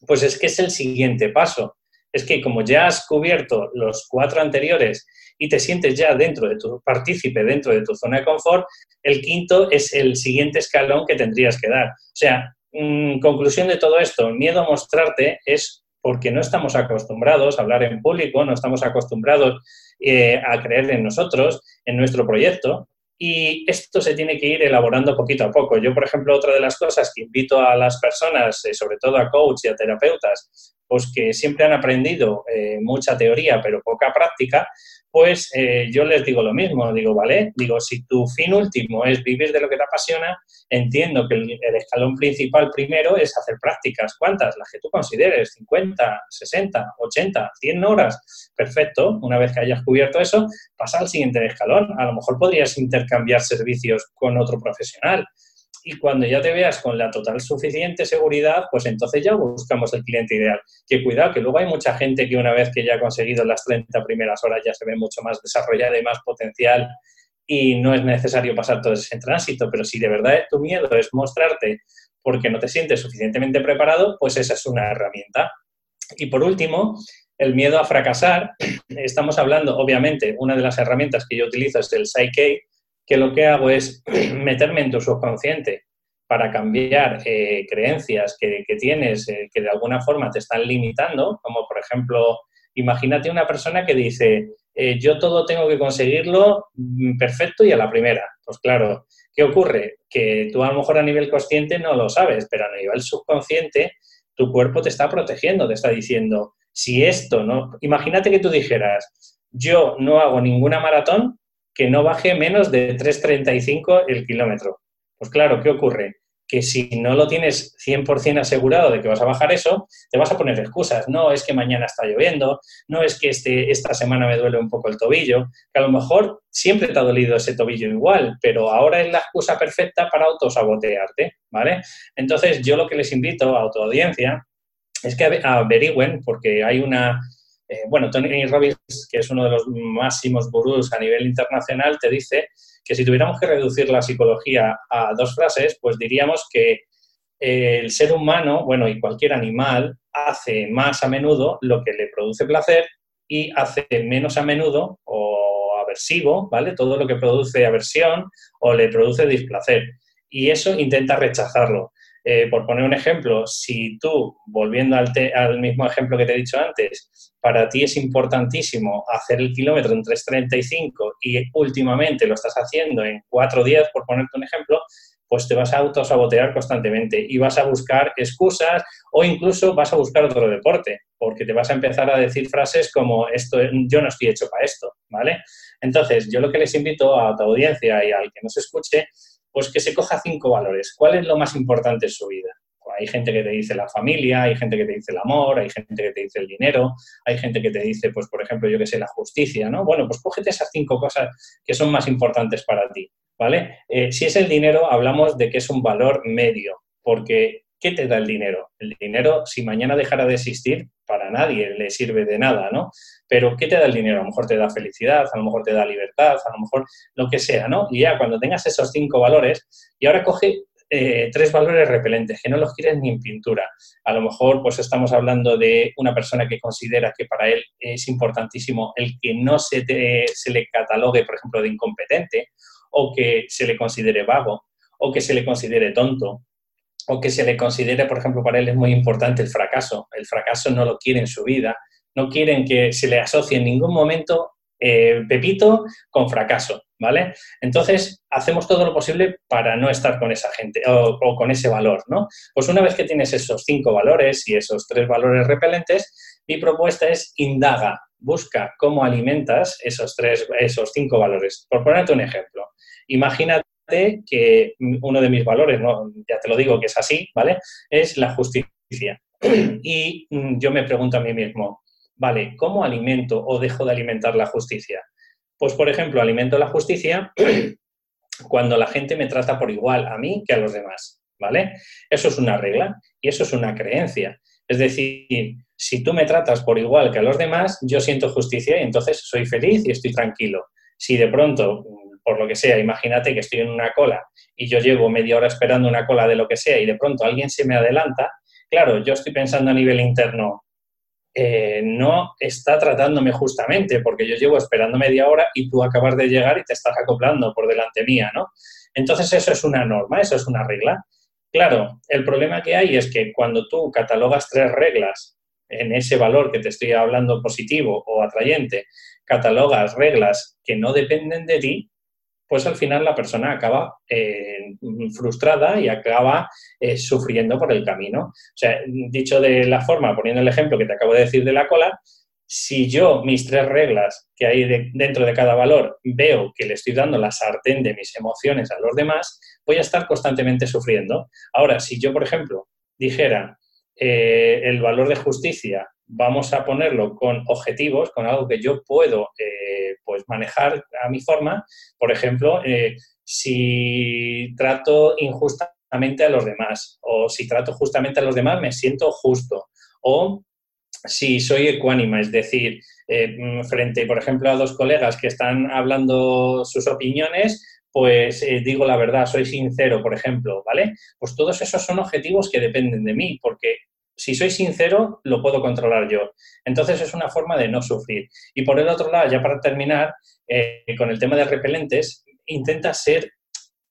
pues es que es el siguiente paso. Es que como ya has cubierto los cuatro anteriores y te sientes ya dentro de tu partícipe, dentro de tu zona de confort, el quinto es el siguiente escalón que tendrías que dar. O sea, Mm, conclusión de todo esto, miedo a mostrarte es porque no estamos acostumbrados a hablar en público, no estamos acostumbrados eh, a creer en nosotros, en nuestro proyecto, y esto se tiene que ir elaborando poquito a poco. Yo, por ejemplo, otra de las cosas que invito a las personas, eh, sobre todo a coaches y a terapeutas, pues que siempre han aprendido eh, mucha teoría pero poca práctica, pues eh, yo les digo lo mismo, digo, vale, digo, si tu fin último es vivir de lo que te apasiona, entiendo que el, escalón principal primero es hacer prácticas. ¿Cuántas? Las que tú consideres, 50, 60, 80, 100 horas. Perfecto, una vez que hayas cubierto eso, pasa al siguiente escalón. A lo mejor podrías intercambiar servicios con otro profesional y cuando ya te veas con la total suficiente seguridad, pues entonces ya buscamos el cliente ideal. Que cuidado, que luego hay mucha gente que una vez que ya ha conseguido las 30 primeras horas ya se ve mucho más desarrollada y más potencial y no es necesario pasar todo ese tránsito, pero si de verdad tu miedo es mostrarte porque no te sientes suficientemente preparado, pues esa es una herramienta. Y por último, el miedo a fracasar. Estamos hablando, obviamente, una de las herramientas que yo utilizo es el Psyche, que lo que hago es meterme en tu subconsciente para cambiar eh, creencias que, tienes eh, que de alguna forma te están limitando, como por ejemplo, imagínate una persona que dice, eh, yo todo tengo que conseguirlo mm, perfecto y a la primera. Pues claro, ¿qué ocurre? Que tú a lo mejor a nivel consciente no lo sabes, pero a nivel subconsciente tu cuerpo te está protegiendo, te está diciendo, si esto no, imagínate que tú dijeras, yo no hago ninguna maratón que no baje menos de 3,35 el kilómetro. Pues claro, ¿qué ocurre? Que si no lo tienes 100% asegurado de que vas a bajar eso, te vas a poner excusas. No es que mañana está lloviendo, no es que este, esta semana me duele un poco el tobillo, que a lo mejor siempre te ha dolido ese tobillo igual, pero ahora es la excusa perfecta para autosabotearte, ¿vale? Entonces, yo lo que les invito a tu audiencia es que averigüen, porque hay una, eh, bueno, Tony Robbins, que es uno de los máximos gurús a nivel internacional, te dice que si tuviéramos que reducir la psicología a dos frases, pues diríamos que eh, el ser humano, bueno, y cualquier animal, hace más a menudo lo que le produce placer y hace menos a menudo o aversivo, ¿vale? Todo lo que produce aversión o le produce displacer. Y eso intenta rechazarlo. Eh, por poner un ejemplo, si tú, volviendo al, al, mismo ejemplo que te he dicho antes, para ti es importantísimo hacer el kilómetro en 3.35 y últimamente lo estás haciendo en 4.10, por ponerte un ejemplo, pues te vas a autosabotear constantemente y vas a buscar excusas o incluso vas a buscar otro deporte, porque te vas a empezar a decir frases como esto yo no estoy hecho para esto, ¿vale? Entonces, yo lo que les invito a tu audiencia y al que nos escuche pues que se coja cinco valores. ¿Cuál es lo más importante en su vida? Pues hay gente que te dice la familia, hay gente que te dice el amor, hay gente que te dice el dinero, hay gente que te dice, pues por ejemplo, yo que sé, la justicia, ¿no? Bueno, pues cógete esas cinco cosas que son más importantes para ti, ¿vale? Eh, si es el dinero, hablamos de que es un valor medio, porque ¿qué te da el dinero? El dinero, si mañana dejara de existir, para nadie le sirve de nada, ¿no? Pero ¿qué te da el dinero? A lo mejor te da felicidad, a lo mejor te da libertad, a lo mejor lo que sea, ¿no? Y ya cuando tengas esos cinco valores, y ahora coge eh, tres valores repelentes, que no los quieres ni en pintura. A lo mejor pues estamos hablando de una persona que considera que para él es importantísimo el que no se, se le catalogue, por ejemplo, de incompetente, o que se le considere vago, o que se le considere tonto, o que se le considere, por ejemplo, para él es muy importante el fracaso. El fracaso no lo quiere en su vida, no quieren que se le asocie en ningún momento eh, Pepito con fracaso, ¿vale? Entonces, hacemos todo lo posible para no estar con esa gente o, con ese valor, ¿no? Pues una vez que tienes esos cinco valores y esos tres valores repelentes, mi propuesta es indaga, busca cómo alimentas esos tres, esos cinco valores. Por ponerte un ejemplo, imagínate que uno de mis valores, ya te lo digo que es así, ¿vale? Es la justicia. Y mm, yo me pregunto a mí mismo, vale, ¿cómo alimento o dejo de alimentar la justicia? Pues, por ejemplo, alimento la justicia cuando la gente me trata por igual a mí que a los demás, ¿vale? Eso es una regla y eso es una creencia. Es decir, si tú me tratas por igual que a los demás, yo siento justicia y entonces soy feliz y estoy tranquilo. Si de pronto, por lo que sea, imagínate que estoy en una cola y yo llevo media hora esperando una cola de lo que sea y de pronto alguien se me adelanta, claro, yo estoy pensando a nivel interno, eh, no está tratándome justamente, porque yo llevo esperando media hora y tú acabas de llegar y te estás acoplando por delante mía, ¿no? Entonces eso es una norma, eso es una regla. Claro, el problema que hay es que cuando tú catalogas tres reglas en ese valor que te estoy hablando positivo o atrayente, catalogas reglas que no dependen de ti, pues al final la persona acaba eh, frustrada y acaba eh, sufriendo por el camino. O sea, dicho de la forma, poniendo el ejemplo que te acabo de decir de la cola, si yo mis tres reglas que hay dentro de cada valor veo que le estoy dando la sartén de mis emociones a los demás, voy a estar constantemente sufriendo. Ahora, si yo, por ejemplo, dijera eh, el valor de justicia vamos a ponerlo con objetivos, con algo que yo puedo eh, pues manejar a mi forma. Por ejemplo, eh, si trato injustamente a los demás o si trato justamente a los demás, me siento justo. O si soy ecuánima, es decir, eh, frente, por ejemplo, a dos colegas que están hablando sus opiniones, pues digo la verdad, soy sincero, por ejemplo, ¿vale? Pues todos esos son objetivos que dependen de mí, porque si soy sincero, lo puedo controlar yo. Entonces es una forma de no sufrir. Y por el otro lado, ya para terminar, eh, con el tema de repelentes, intenta ser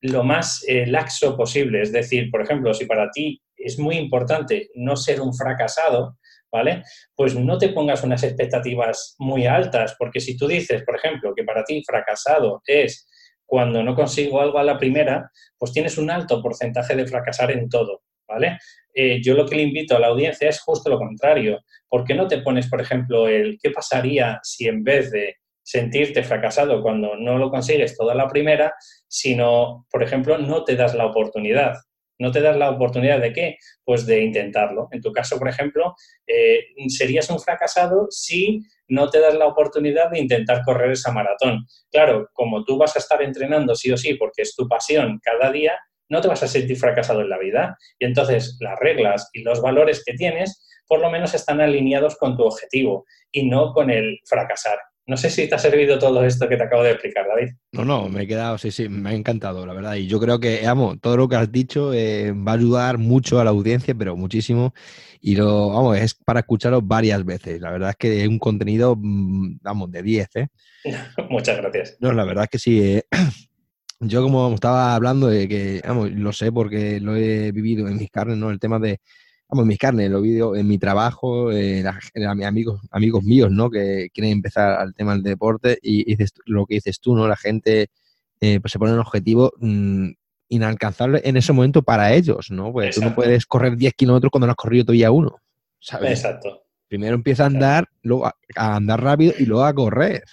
lo más eh, laxo posible. Es decir, por ejemplo, si para ti es muy importante no ser un fracasado, ¿vale? Pues no te pongas unas expectativas muy altas, porque si tú dices, por ejemplo, que para ti fracasado es cuando no consigo algo a la primera, pues tienes un alto porcentaje de fracasar en todo. ¿vale? Eh, yo lo que le invito a la audiencia es justo lo contrario. ¿Por qué no te pones, por ejemplo, el qué pasaría si en vez de sentirte fracasado cuando no lo consigues toda la primera, sino, por ejemplo, no te das la oportunidad? ¿No te das la oportunidad de qué? Pues de intentarlo. En tu caso, por ejemplo, eh, serías un fracasado si no te das la oportunidad de intentar correr esa maratón. Claro, como tú vas a estar entrenando sí o sí porque es tu pasión cada día, no te vas a sentir fracasado en la vida. Y entonces las reglas y los valores que tienes por lo menos están alineados con tu objetivo y no con el fracasar. No sé si te ha servido todo esto que te acabo de explicar, David. No, no, me he quedado, sí, sí, me ha encantado, la verdad. Y yo creo que, amo, todo lo que has dicho eh, va a ayudar mucho a la audiencia, pero muchísimo. Y lo, vamos, es para escucharlo varias veces. La verdad es que es un contenido, mm, vamos, de 10, ¿eh? Muchas gracias. No, la verdad es que sí. Eh, yo como estaba hablando de que, vamos, lo sé porque lo he vivido en mis carnes, ¿no? El tema de, vamos, en mis carnes, lo he vivido en mi trabajo, en, amigos, amigos míos, ¿no? Que quieren empezar al tema del deporte y, dices, lo que dices tú, ¿no? La gente eh, pues se pone un objetivo mm, inalcanzable en ese momento para ellos, ¿no? Pues tú no puedes correr 10 kilómetros cuando no has corrido todavía uno, ¿sabes? Exacto. Primero empieza a andar, luego a andar rápido y luego a correr.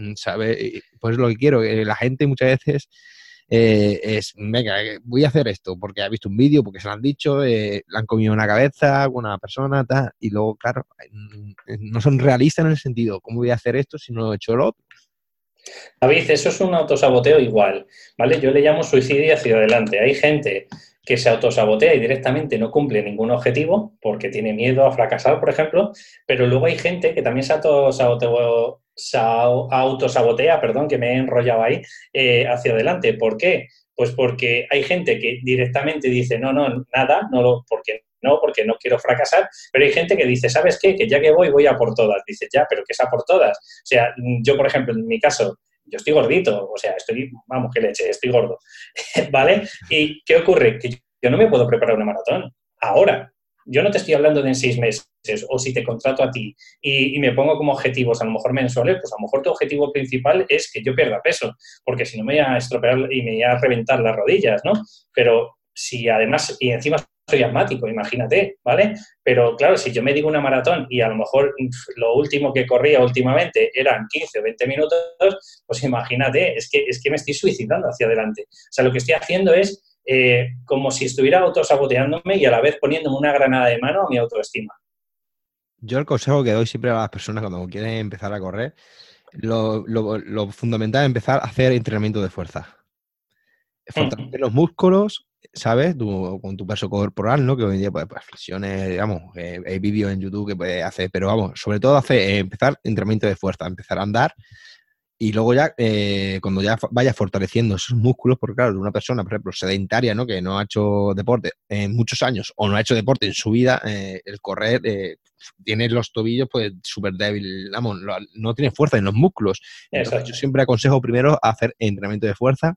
Mm, ¿sabe? Pues lo que quiero, la gente muchas veces eh, es, venga, eh, voy a hacer esto porque ha visto un vídeo, porque se lo han dicho, eh, le han comido una cabeza una persona, tal, y luego, claro, no son realistas en el sentido, ¿cómo voy a hacer esto si no he hecho lo otro? David, eso es un autosaboteo igual, ¿vale? Yo le llamo suicidio hacia adelante. Hay gente que se autosabotea y directamente no cumple ningún objetivo porque tiene miedo a fracasar, por ejemplo, pero luego hay gente que también se autosabotea, perdón, que me he enrollado ahí, eh, hacia adelante. ¿Por qué? Pues porque hay gente que directamente dice, no, no, nada, no lo, porque no, porque no quiero fracasar, pero hay gente que dice, ¿sabes qué? Que ya que voy, voy a por todas. Dice, ya, pero ¿qué es a por todas? O sea, yo, por ejemplo, en mi caso, yo estoy gordito, o sea, estoy, vamos, que leche, estoy gordo, ¿vale? ¿Y qué ocurre? Que yo no me puedo preparar una maratón ahora. Yo no te estoy hablando de en seis meses o si te contrato a ti y, me pongo como objetivos a lo mejor mensuales, pues a lo mejor tu objetivo principal es que yo pierda peso, porque si no me voy a estropear y me voy a reventar las rodillas, ¿no? Pero si además, y encima soy asmático, imagínate, ¿vale? Pero claro, si yo me digo una maratón y a lo mejor lo último que corría últimamente eran 15 o 20 minutos, pues imagínate, es que, es que me estoy suicidando hacia adelante. O sea, lo que estoy haciendo es eh, como si estuviera autosaboteándome y a la vez poniéndome una granada de mano a mi autoestima. Yo el consejo que doy siempre a las personas cuando quieren empezar a correr, lo, fundamental es empezar a hacer entrenamiento de fuerza. Fortalecer los músculos, ¿sabes? con tu peso corporal, ¿no? Que hoy en día, pues, pues flexiones, digamos, eh, hay vídeos en YouTube que puedes hacer, pero vamos, sobre todo hacer, eh, empezar entrenamiento de fuerza, empezar a andar y luego ya, eh, cuando ya vayas fortaleciendo esos músculos, porque claro, una persona, por ejemplo, sedentaria, ¿no? Que no ha hecho deporte en muchos años o no ha hecho deporte en su vida, eh, el correr, eh, tiene los tobillos pues súper débil, vamos, no tiene fuerza en los músculos. yo siempre aconsejo primero hacer entrenamiento de fuerza,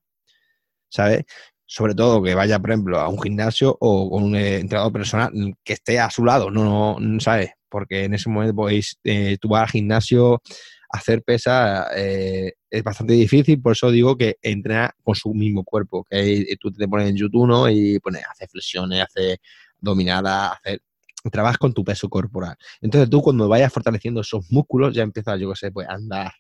¿sabes? Sobre todo que vaya, por ejemplo, a un gimnasio o con un entrenador personal que esté a su lado, no, no ¿sabes? Porque en ese momento podéis, tú vas al gimnasio hacer pesa eh, es bastante difícil, por eso digo que entrena con su mismo cuerpo, que tú te pones en YouTube ¿no? y pones, hace flexiones, hace dominadas, hacer trabajas con tu peso corporal. Entonces tú cuando vayas fortaleciendo esos músculos ya empiezas, yo qué sé, pues a andar.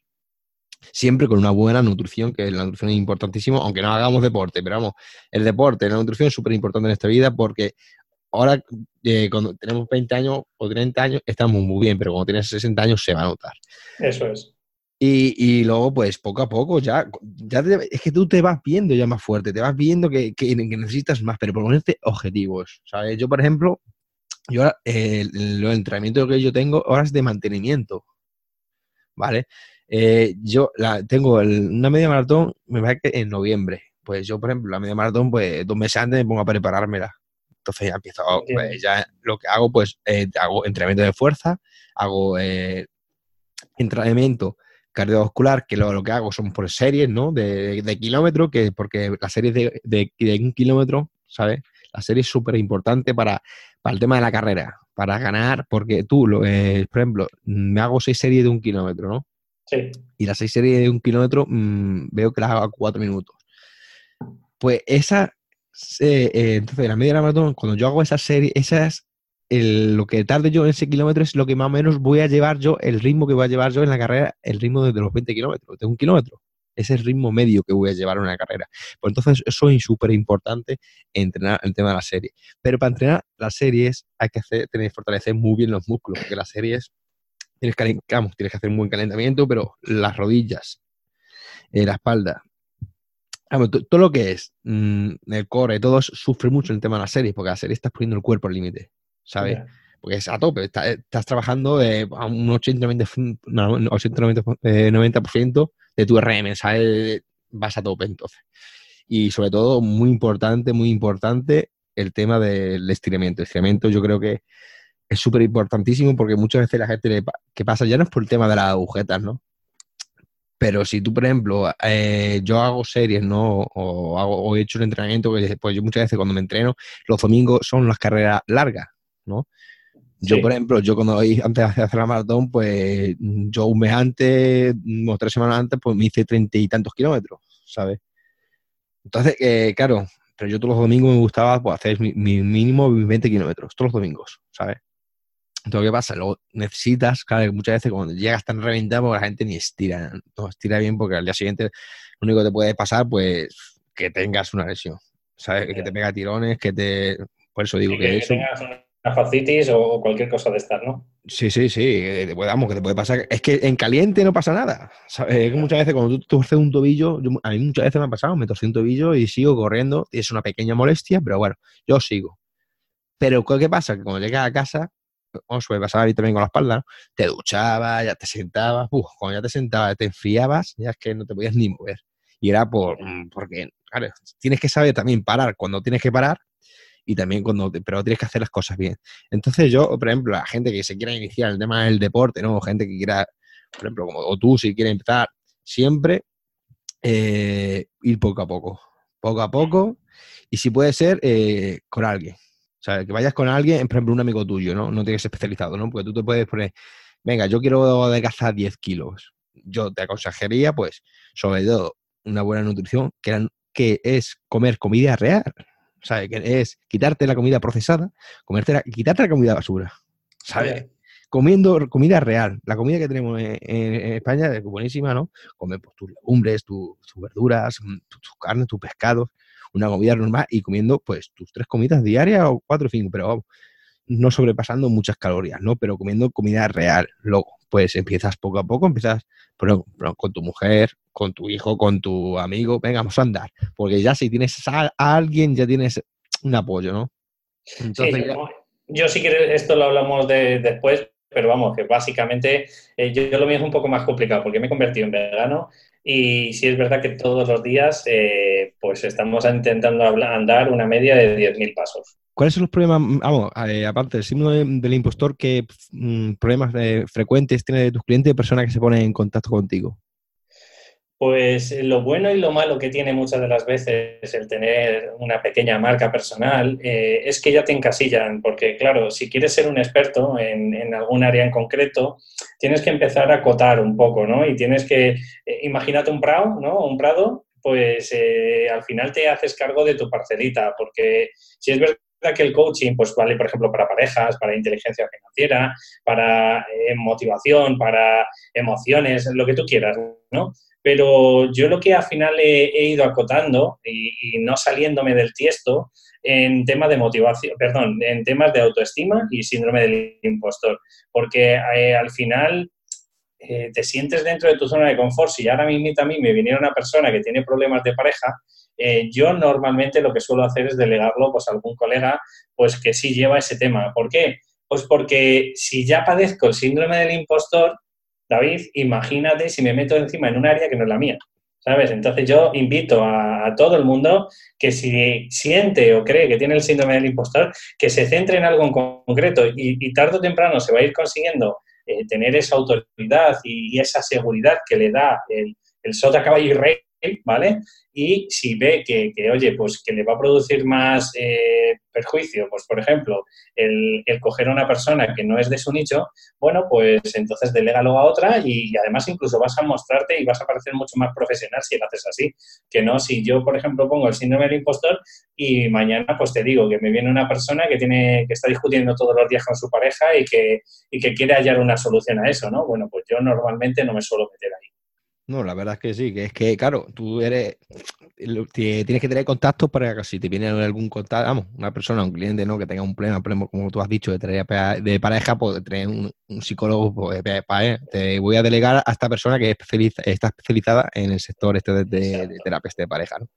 Siempre con una buena nutrición, que la nutrición es importantísimo, aunque no hagamos deporte, pero vamos, el deporte, la nutrición es súper importante en esta vida porque ahora eh, cuando tenemos 20 años o 30 años estamos muy bien, pero cuando tienes 60 años se va a notar. Eso es. Y, luego, pues poco a poco, ya, ya es que tú te vas viendo ya más fuerte, te vas viendo que, necesitas más, pero ponerte objetivos, ¿sabes? Yo, por ejemplo, yo el, entrenamiento que yo tengo ahora es de mantenimiento, ¿vale? Eh, yo la, tengo una media maratón, me parece que en noviembre. Pues yo, por ejemplo, la media maratón, pues dos meses antes me pongo a preparármela. Entonces ya empiezo, pues, ya lo que hago, pues eh, hago entrenamiento de fuerza, hago eh, entrenamiento cardiovascular, que lo, lo, que hago son por series, ¿no? De, de kilómetros, que porque la serie de, de, un kilómetro, ¿sabes? La serie es súper importante para, para el tema de la carrera, para ganar, porque tú, lo, eh, por ejemplo, me hago seis series de un kilómetro, ¿no? Sí. Y las seis series de un kilómetro mmm, veo que las hago a cuatro minutos. Pues esa eh, entonces, la media maratón, cuando yo hago esa serie, esas lo que tarde yo en ese kilómetro es lo que más o menos voy a llevar yo, el ritmo que voy a llevar yo en la carrera, el ritmo de los 20 kilómetros, de un kilómetro. Ese es el ritmo medio que voy a llevar en una carrera. Pues entonces, eso es súper importante entrenar el tema de las series. Pero para entrenar las series hay que hacer, tener fortalecer muy bien los músculos, porque las series tienes que, tienes que hacer un buen calentamiento, pero las rodillas, eh, la espalda, todo lo que es mm, el core, todo sufre mucho el tema de la serie, porque la serie estás poniendo el cuerpo al límite, ¿sabes? Porque es a tope, estás trabajando eh, a un 80-90% 90% de tu RM, ¿sabes? Vas a tope entonces. Y sobre todo, muy importante, muy importante, el tema del estiramiento. El estiramiento yo creo que es súper importantísimo porque muchas veces la gente le, que pasa ya no es por el tema de las agujetas, ¿no? Pero si tú, por ejemplo, eh, yo hago series, ¿no? O, hago, he hecho un entrenamiento que pues yo muchas veces cuando me entreno, los domingos son las carreras largas, ¿no? Yo, por ejemplo, yo cuando antes de hacer la maratón, pues yo un mes antes, o tres semanas antes, pues me hice treinta y tantos kilómetros, ¿sabes? Entonces, eh, claro, pero yo todos los domingos me gustaba pues, hacer mi, mi mínimo 20 kilómetros, todos los domingos, ¿sabes? Entonces, ¿qué pasa? Luego necesitas, claro, muchas veces cuando llegas tan reventado, pues la gente ni estira, no estira bien porque al día siguiente lo único que te puede pasar, pues, que tengas una lesión, ¿sabes? Que te pega tirones, que te... Por eso digo que, que, eso... tengas una fascitis o cualquier cosa de estas, ¿no? Sí, sí, sí, que te puede, que te puede pasar. Es que en caliente no pasa nada. ¿sabes? Es que muchas veces cuando tú torces un tobillo, a mí muchas veces me ha pasado, me torcí un tobillo y sigo corriendo, y es una pequeña molestia, pero bueno, yo sigo. Pero ¿qué pasa? Que cuando llegas a casa, como suele pasar a también con la espalda, te duchabas, ya te sentabas, cuando ya te sentabas, te enfriabas, ya es que no te podías ni mover. Y era por, mm, porque, tienes que saber también parar cuando tienes que parar y también cuando, pero tienes que hacer las cosas bien. Entonces yo, por ejemplo, la gente que se quiera iniciar el tema del deporte, ¿no? gente que quiera, por ejemplo, como o tú, si quieres empezar, siempre eh, ir poco a poco. Poco a poco, Y si puede ser, eh, con alguien. O sea, que vayas con alguien, por ejemplo, un amigo tuyo, ¿no? No tienes especializado, ¿no? Porque tú te puedes poner, venga, yo quiero adelgazar 10 kilos. Yo te aconsejaría, pues, sobre todo, una buena nutrición, que, que es comer comida real. O sea, que es quitarte la comida procesada, comerte quitarte la comida basura. ¿Sabes? Comiendo comida real. La comida que tenemos en, España es buenísima, ¿no? Comer pues, tus legumbres, tus verduras, mm, tus carnes, tus pescados una comida normal y comiendo pues tus tres comidas diarias o cuatro o cinco, pero vamos, no sobrepasando muchas calorías, ¿no? Pero comiendo comida real. Luego, pues empiezas poco a poco, empiezas con tu mujer, con tu hijo, con tu amigo, venga, vamos a andar. Porque ya si tienes a, alguien, ya tienes un apoyo, ¿no? Entonces, Yo sí que esto lo hablamos de, después, pero vamos, que básicamente eh, yo, lo mío es un poco más complicado porque me he convertido en vegano y sí es verdad que todos los días eh, pues estamos intentando andar una media de 10.000 pasos. ¿Cuáles son los problemas, vamos, eh, aparte del síndrome del impostor, qué mm, problemas frecuentes tiene de tus clientes de personas que se ponen en contacto contigo? Pues eh, lo bueno y lo malo que tiene muchas de las veces el tener una pequeña marca personal eh, es que ya te encasillan, porque claro, si quieres ser un experto en, algún área en concreto, tienes que empezar a acotar un poco, ¿no? Y tienes que, eh, imagínate un prado, ¿no? Un prado, pues al final te haces cargo de tu parcelita, porque si es verdad que el coaching pues vale, por ejemplo, para parejas, para inteligencia financiera, para motivación, para emociones, lo que tú quieras, ¿no? Pero yo lo que al final he, ido acotando y, no saliéndome del tiesto en temas de motivación, perdón, en temas de autoestima y síndrome del impostor, porque eh, al final eh, te sientes dentro de tu zona de confort. Si ahora mismo a mí me viniera una persona que tiene problemas de pareja, eh, yo normalmente lo que suelo hacer es delegarlo pues, a algún colega pues, que sí lleva ese tema. ¿Por qué? Pues porque si ya padezco el síndrome del impostor, David, imagínate si me meto encima en un área que no es la mía. ¿Sabes? Entonces yo invito a, todo el mundo que si siente o cree que tiene el síndrome del impostor, que se centre en algo en concreto y, tarde o temprano se va a ir consiguiendo eh, tener esa autoridad y, esa seguridad que le da el, el sota caballo y rey ¿vale? Y si ve que, oye, pues que le va a producir más eh, perjuicio, pues por ejemplo, el, coger a una persona que no es de su nicho, bueno, pues entonces delégalo a otra y, además incluso vas a mostrarte y vas a parecer mucho más profesional si lo haces así, que no si yo, por ejemplo, pongo el síndrome del impostor y mañana pues te digo que me viene una persona que tiene que está discutiendo todos los días con su pareja y que, y que quiere hallar una solución a eso, ¿no? Bueno, pues yo normalmente no me suelo meter ahí. No, la verdad es que sí, que es que, claro, tú eres, tienes que tener contactos para que si te viene algún contacto, vamos, una persona, un cliente, ¿no? Que tenga un problema, como tú has dicho, de, de pareja, pues tener un, psicólogo, pues, te voy a delegar a esta persona que está especializada en el sector este de, de, terapia de pareja, ¿no?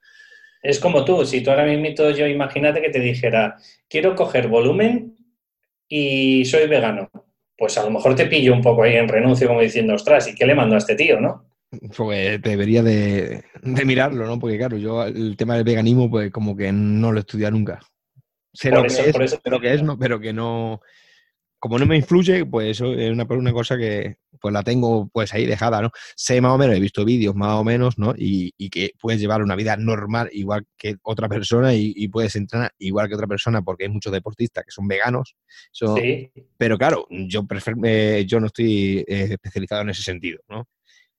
Es como tú, si tú ahora mismo yo imagínate que te dijera, quiero coger volumen y soy vegano. Pues a lo mejor te pillo un poco ahí en renuncio como diciendo, ostras, ¿y qué le mando a este tío, no? Pues debería de, mirarlo, ¿no? Porque claro, yo el tema del veganismo, pues como que no lo he estudiado nunca. Sé lo que es, pero que es, no, pero que no, como no me influye, pues eso es una, una, cosa que pues la tengo pues ahí dejada, ¿no? Sé más o menos, he visto vídeos más o menos, ¿no? Y, que puedes llevar una vida normal igual que otra persona y, puedes entrenar igual que otra persona porque hay muchos deportistas que son veganos. sí. Pero claro, yo, eh, yo no estoy eh, especializado en ese sentido, ¿no?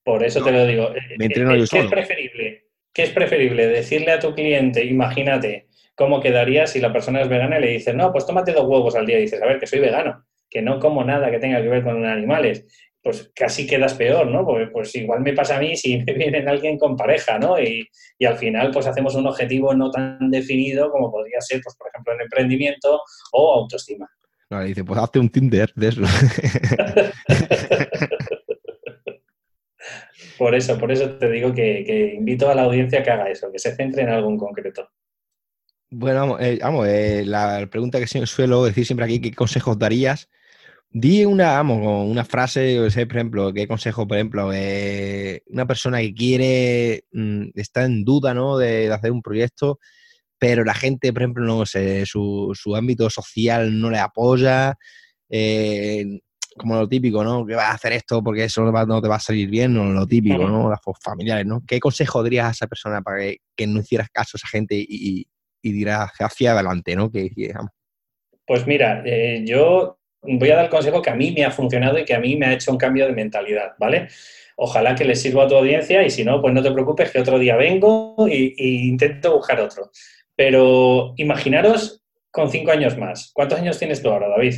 Por eso te lo digo. ¿Qué es preferible? ¿Qué es preferible? Decirle a tu cliente, imagínate, cómo quedaría si la persona es vegana y le dices, no, pues tómate dos huevos al día y dices, a ver, que soy vegano, que no como nada que tenga que ver con animales. Pues casi quedas peor, ¿no? Porque pues igual me pasa a mí si me viene alguien con pareja, ¿no? Y, al final pues hacemos un objetivo no tan definido como podría ser, pues por ejemplo, en emprendimiento o autoestima. No, le dice, pues hazte un Tinder de eso. Por eso, por eso te digo que, invito a la audiencia que haga eso, que se centre en algo en concreto. Bueno, vamos, eh, eh, la pregunta que suelo decir siempre aquí, ¿qué consejos darías? Di una, vamos, una frase, por ejemplo, ¿qué consejo, por ejemplo, eh, una persona que quiere, mm, está en duda, ¿no? De, hacer un proyecto, pero la gente, por ejemplo, no sé, su, su ámbito social no le apoya, como lo típico, ¿no? Que vas a hacer esto porque eso no te va a salir bien, o lo típico, ¿no? Las familiares, ¿no? ¿Qué consejo darías a esa persona para que, no hicieras caso a esa gente y, y dirás hacia adelante, ¿no? Que, Pues mira, eh, yo voy a dar el consejo que a mí me ha funcionado y que a mí me ha hecho un cambio de mentalidad, ¿vale? Ojalá que le sirva a tu audiencia y si no, pues no te preocupes que otro día vengo e intento buscar otro. Pero imaginaros con cinco años más. ¿Cuántos años tienes tú ahora, David?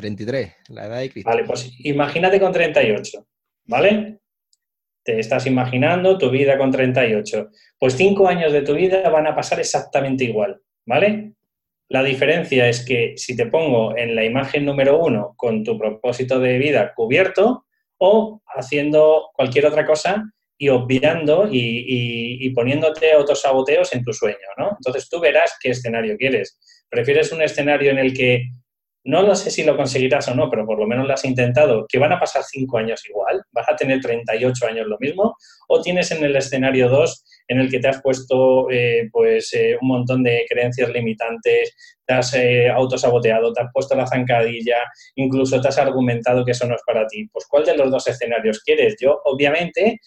33, la edad de Cristo. Vale, pues imagínate con 38, ¿vale? Te estás imaginando tu vida con 38. Pues cinco años de tu vida van a pasar exactamente igual, ¿vale? La diferencia es que si te pongo en la imagen número uno con tu propósito de vida cubierto o haciendo cualquier otra cosa y obviando y, y, poniéndote otros saboteos en tu sueño, ¿no? Entonces tú verás qué escenario quieres. ¿Prefieres un escenario en el que no lo sé si lo conseguirás o no, pero por lo menos lo has intentado, que van a pasar cinco años igual, vas a tener 38 años lo mismo, o tienes en el escenario 2 en el que te has puesto eh, pues eh, un montón de creencias limitantes, te has eh, autosaboteado, te has puesto la zancadilla, incluso te has argumentado que eso no es para ti. Pues ¿cuál de los dos escenarios quieres? Yo obviamente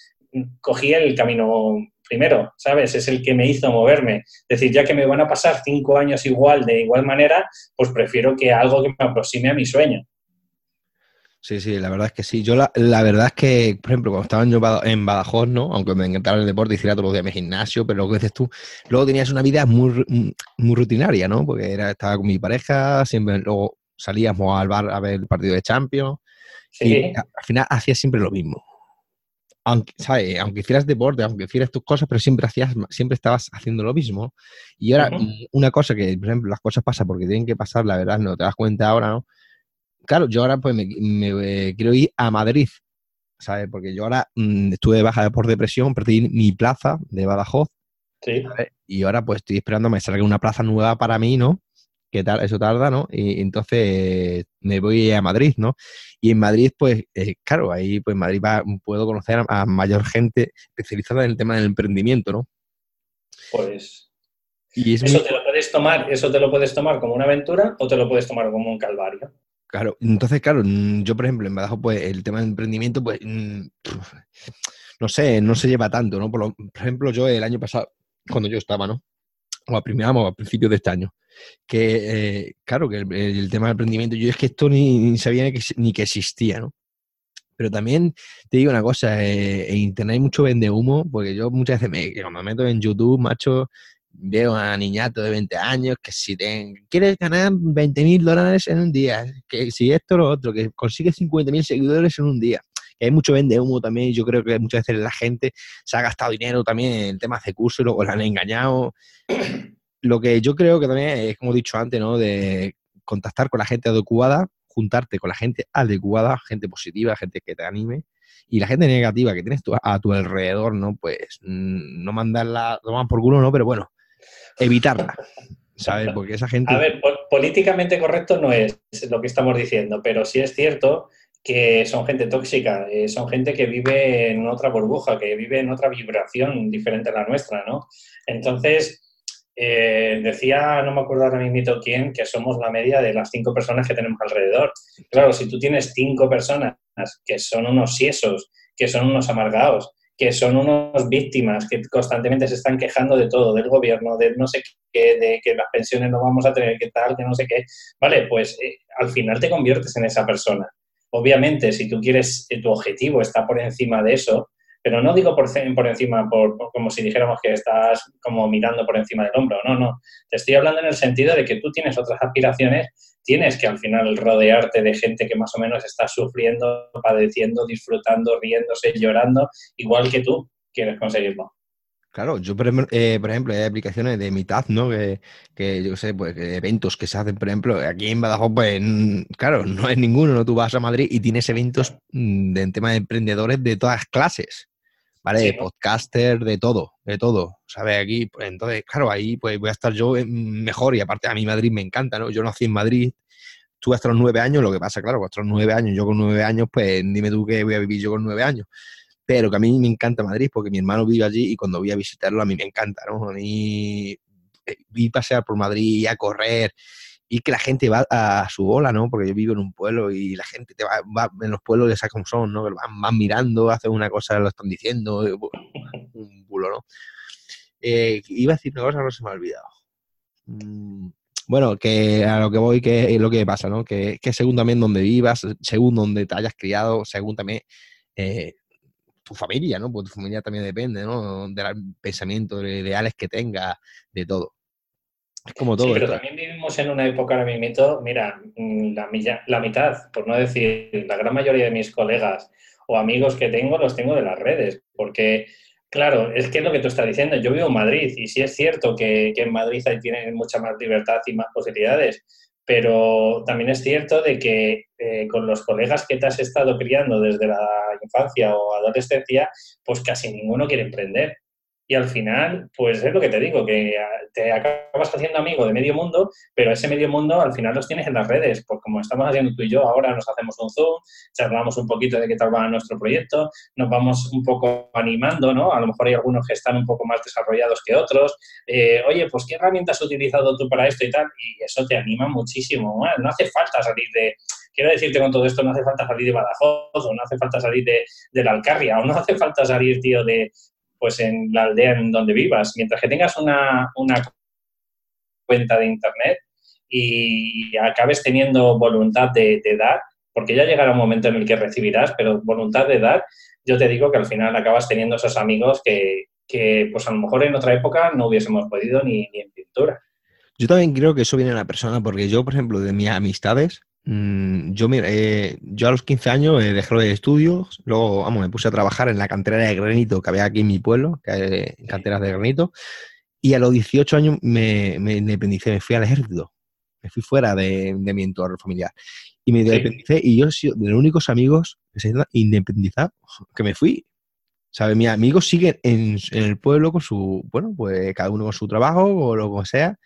cogí el camino primero, ¿sabes? Es el que me hizo moverme. Es decir, ya que me van a pasar cinco años igual, de igual manera, pues prefiero que algo que me aproxime a mi sueño. Sí, sí, la verdad es que sí. Yo la, verdad es que, por ejemplo, cuando estaba yo en Badajoz, ¿no? Aunque me encantaba el deporte, hiciera todos los días mi gimnasio, pero lo que dices tú, luego tenías una vida muy, muy rutinaria, ¿no? Porque era, estaba con mi pareja, siempre luego salíamos al bar a ver el partido de Champions. Y al final hacía siempre lo mismo aunque, ¿sabes? aunque hicieras deporte, aunque hicieras tus cosas, pero siempre hacías, siempre estabas haciendo lo mismo. Y ahora, una cosa que, por ejemplo, las cosas pasan porque tienen que pasar, la verdad, no te das cuenta ahora, ¿no? Claro, yo ahora pues me, eh, quiero ir a Madrid, ¿sabes? Porque yo ahora mm, estuve de baja por depresión, perdí mi plaza de Badajoz. Sí. Y ahora pues estoy esperando a que me salga una plaza nueva para mí, ¿no? Que tal, eso tarda, ¿no? Y entonces me voy a Madrid, ¿no? Y en Madrid, pues, eh, claro, ahí pues en Madrid puedo conocer a, mayor gente especializada en el tema del emprendimiento, ¿no? Pues y eso te lo puedes tomar, eso te lo puedes tomar como una aventura o te lo puedes tomar como un calvario. Claro, entonces, claro, mm, yo, por ejemplo, en Badajoz, pues el tema del emprendimiento, pues, mm, no sé, no se lleva tanto, ¿no? Por, ejemplo, yo el año pasado, cuando yo estaba, ¿no? O a, primero, a principios de este año, que, eh, claro, que el, tema del emprendimiento, yo es que esto ni, sabía ni que, existía, ¿no? Pero también te digo una cosa, eh, en internet hay mucho vende humo, porque yo muchas veces me, cuando me meto en YouTube, macho, veo a niñatos de 20 años que si te, quieres ganar 20 mil dólares en un día, que si esto lo otro, que consigues 50 mil seguidores en un día, que hay mucho vende humo también, yo creo que muchas veces la gente se ha gastado dinero también en temas de curso y luego la han engañado lo que yo creo que también es, como he dicho antes, ¿no? De contactar con la gente adecuada, juntarte con la gente adecuada, gente positiva, gente que te anime. Y la gente negativa que tienes a tu alrededor, ¿no? Pues mm, no mandarla, toman por culo, ¿no? Pero bueno, evitarla. ¿Sabes? Porque esa gente. A ver, políticamente correcto no es lo que estamos diciendo, pero sí es cierto que son gente tóxica, eh, son gente que vive en otra burbuja, que vive en otra vibración diferente a la nuestra, ¿no? Entonces, eh, decía, no me acuerdo ahora mismo quién, que somos la media de las cinco personas que tenemos alrededor. Claro, si tú tienes cinco personas que son unos siesos, que son unos amargados, que son unos víctimas, que constantemente se están quejando de todo, del gobierno, de no sé qué, de que las pensiones no vamos a tener, que tal, que no sé qué, vale, pues eh, al final te conviertes en esa persona. Obviamente, si tú quieres, tu objetivo está por encima de eso, pero no digo por, por encima, por, como si dijéramos que estás como mirando por encima del hombro, no, no. Te estoy hablando en el sentido de que tú tienes otras aspiraciones, tienes que al final rodearte de gente que más o menos está sufriendo, padeciendo, disfrutando, riéndose, llorando, igual que tú quieres conseguirlo. Claro, yo por, eh, ejemplo, hay aplicaciones de mitad, ¿no? Que, que yo sé, pues eventos que se hacen, por ejemplo, aquí en Badajoz, pues claro, no es ninguno, ¿no? Tú vas a Madrid y tienes eventos mm, de, tema de emprendedores de todas clases. ¿Vale? Podcaster, de todo, de todo, ¿sabes? Aquí, pues entonces, claro, ahí pues voy a estar yo mejor y aparte a mí Madrid me encanta, ¿no? Yo nací en Madrid, tuve hasta los nueve años, lo que pasa, claro, hasta los nueve años, yo con nueve años, pues dime tú qué voy a vivir yo con nueve años. Pero que a mí me encanta Madrid porque mi hermano vive allí y cuando voy a visitarlo a mí me encanta, ¿no? A mí eh, vi pasear por Madrid, a correr, y que la gente va a su bola, ¿no? Porque yo vivo en un pueblo y la gente te va, en los pueblos ya cómo son, ¿no? Van, mirando, hacen una cosa, lo están diciendo, un bulo, ¿no? Eh, iba a decir una cosa, no se me ha olvidado. mm, bueno, que a lo que voy, que es lo que pasa, ¿no? Que, que según también donde vivas, según donde te hayas criado, según también eh, tu familia, ¿no? Porque tu familia también depende, ¿no? Del pensamiento, de ideales que tengas, de todo. Es como todo. Sí, pero también vivimos en una época ahora mismo, mira, mm, la, la mitad, por no decir la gran mayoría de mis colegas o amigos que tengo, los tengo de las redes, porque Claro, es que es lo que tú estás diciendo. Yo vivo en Madrid y sí es cierto que, en Madrid ahí tienen mucha más libertad y más posibilidades, pero también es cierto de que eh, con los colegas que te has estado criando desde la infancia o adolescencia, pues casi ninguno quiere emprender. Y al final, pues es lo que te digo, que ah, te acabas haciendo amigo de medio mundo, pero ese medio mundo al final los tienes en las redes, pues como estamos haciendo tú y yo, ahora nos hacemos un Zoom, charlamos un poquito de qué tal va nuestro proyecto, nos vamos un poco animando, ¿no? A lo mejor hay algunos que están un poco más desarrollados que otros. Eh, Oye, pues ¿qué herramientas has utilizado tú para esto y tal? Y eso te anima muchísimo. no hace falta salir de, quiero decirte con todo esto, no hace falta salir de Badajoz, o no hace falta salir de, de la Alcarria, o no hace falta salir, tío, de, pues en la aldea en donde vivas. Mientras que tengas una, cuenta de Internet y acabes teniendo voluntad de, dar, porque ya llegará un momento en el que recibirás, pero voluntad de dar, yo te digo que al final acabas teniendo esos amigos que, pues a lo mejor en otra época no hubiésemos podido ni, ni en pintura. Yo también creo que eso viene de la persona, porque yo, por ejemplo, de mis amistades, Mm, yo, mira, eh, yo a los 15 años eh, dejé los estudios, luego, vamos, me puse a trabajar en la cantera de granito que había aquí en mi pueblo, que hay canteras de granito, y a los 18 años me, me independicé, me fui al ejército, me fui fuera de, mi entorno familiar. Y me independicé y yo soy de los únicos amigos que se independizar que me fui. ¿Sabes? Mis amigos siguen en, en, el pueblo con su, bueno, pues cada uno con su trabajo o lo que sea,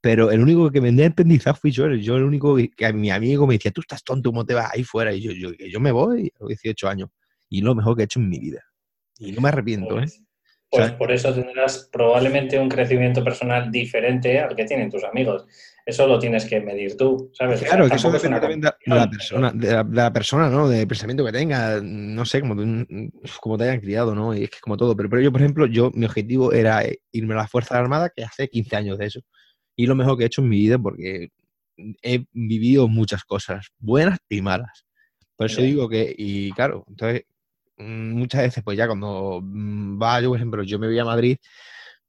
pero el único que me independizado fui yo. Yo el único que a mi amigo me decía, tú estás tonto, ¿cómo te vas ahí fuera? Y yo, yo, yo me voy a los 18 años. Y lo mejor que he hecho en mi vida. Y no me arrepiento, ¿eh? Pues, pues por eso tendrás probablemente un crecimiento personal diferente al que tienen tus amigos. Eso lo tienes que medir tú, ¿sabes? Claro, que eso depende también de, la persona, de la, persona, ¿no? Del pensamiento que tenga, no sé, como, como te hayan criado, ¿no? Y es que como todo. Pero, pero yo, por ejemplo, yo, mi objetivo era irme a la Fuerza Armada, que hace 15 años de eso y lo mejor que he hecho en mi vida porque he vivido muchas cosas, buenas y malas. Por eso digo que, y claro, entonces mm, muchas veces, pues ya cuando mm, va, yo por ejemplo, yo me voy a Madrid,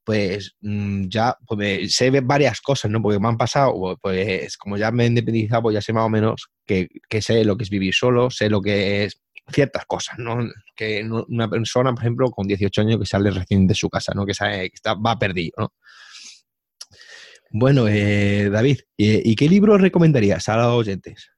pues mm, ya pues sé varias cosas, ¿no? Porque me han pasado, pues como ya me he independizado, pues ya sé más o menos que, que sé lo que es vivir solo, sé lo que es ciertas cosas, ¿no? Que una persona, por ejemplo, con 18 años que sale recién de su casa, ¿no? Que, sabe, que está, va perdido, ¿no? Bueno, eh, David, ¿y qué libro recomendarías a los oyentes?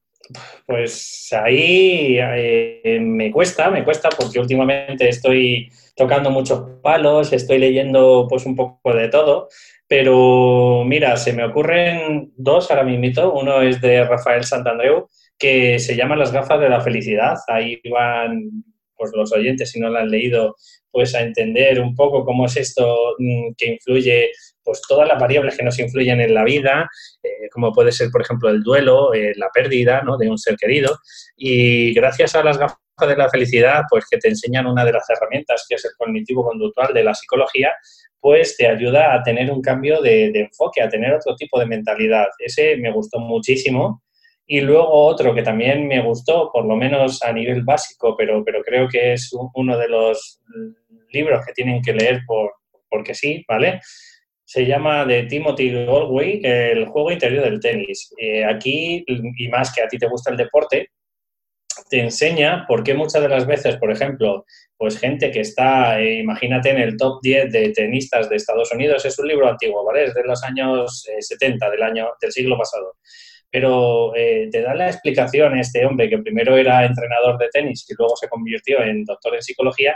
Pues ahí eh, me cuesta, me cuesta porque últimamente estoy tocando muchos palos, estoy leyendo pues un poco de todo, pero mira, se me ocurren dos ahora mismo. Uno es de Rafael Santandreu, que se llama Las gafas de la felicidad. Ahí van pues los oyentes, si no lo han leído, pues a entender un poco cómo es esto mm, que influye pues todas las variables que nos influyen en la vida, eh, como puede ser, por ejemplo, el duelo, eh, la pérdida ¿no? de un ser querido. Y gracias a las gafas de la felicidad, pues que te enseñan una de las herramientas, que es el cognitivo conductual de la psicología, pues te ayuda a tener un cambio de, enfoque, a tener otro tipo de mentalidad. Ese me gustó muchísimo. Y luego otro que también me gustó, por lo menos a nivel básico, pero, pero creo que es uno de los libros que tienen que leer por, porque sí, ¿vale? Se llama de Timothy Galway, el juego interior del tenis. Eh, aquí, y más que a ti te gusta el deporte, te enseña por qué muchas de las veces, por ejemplo, pues gente que está, eh, imagínate, en el top 10 de tenistas de Estados Unidos, es un libro antiguo, ¿vale? Es de los años 70, eh, del, año, del siglo pasado. Pero te da la explicación este hombre que primero era entrenador de tenis y luego se convirtió en doctor en psicología,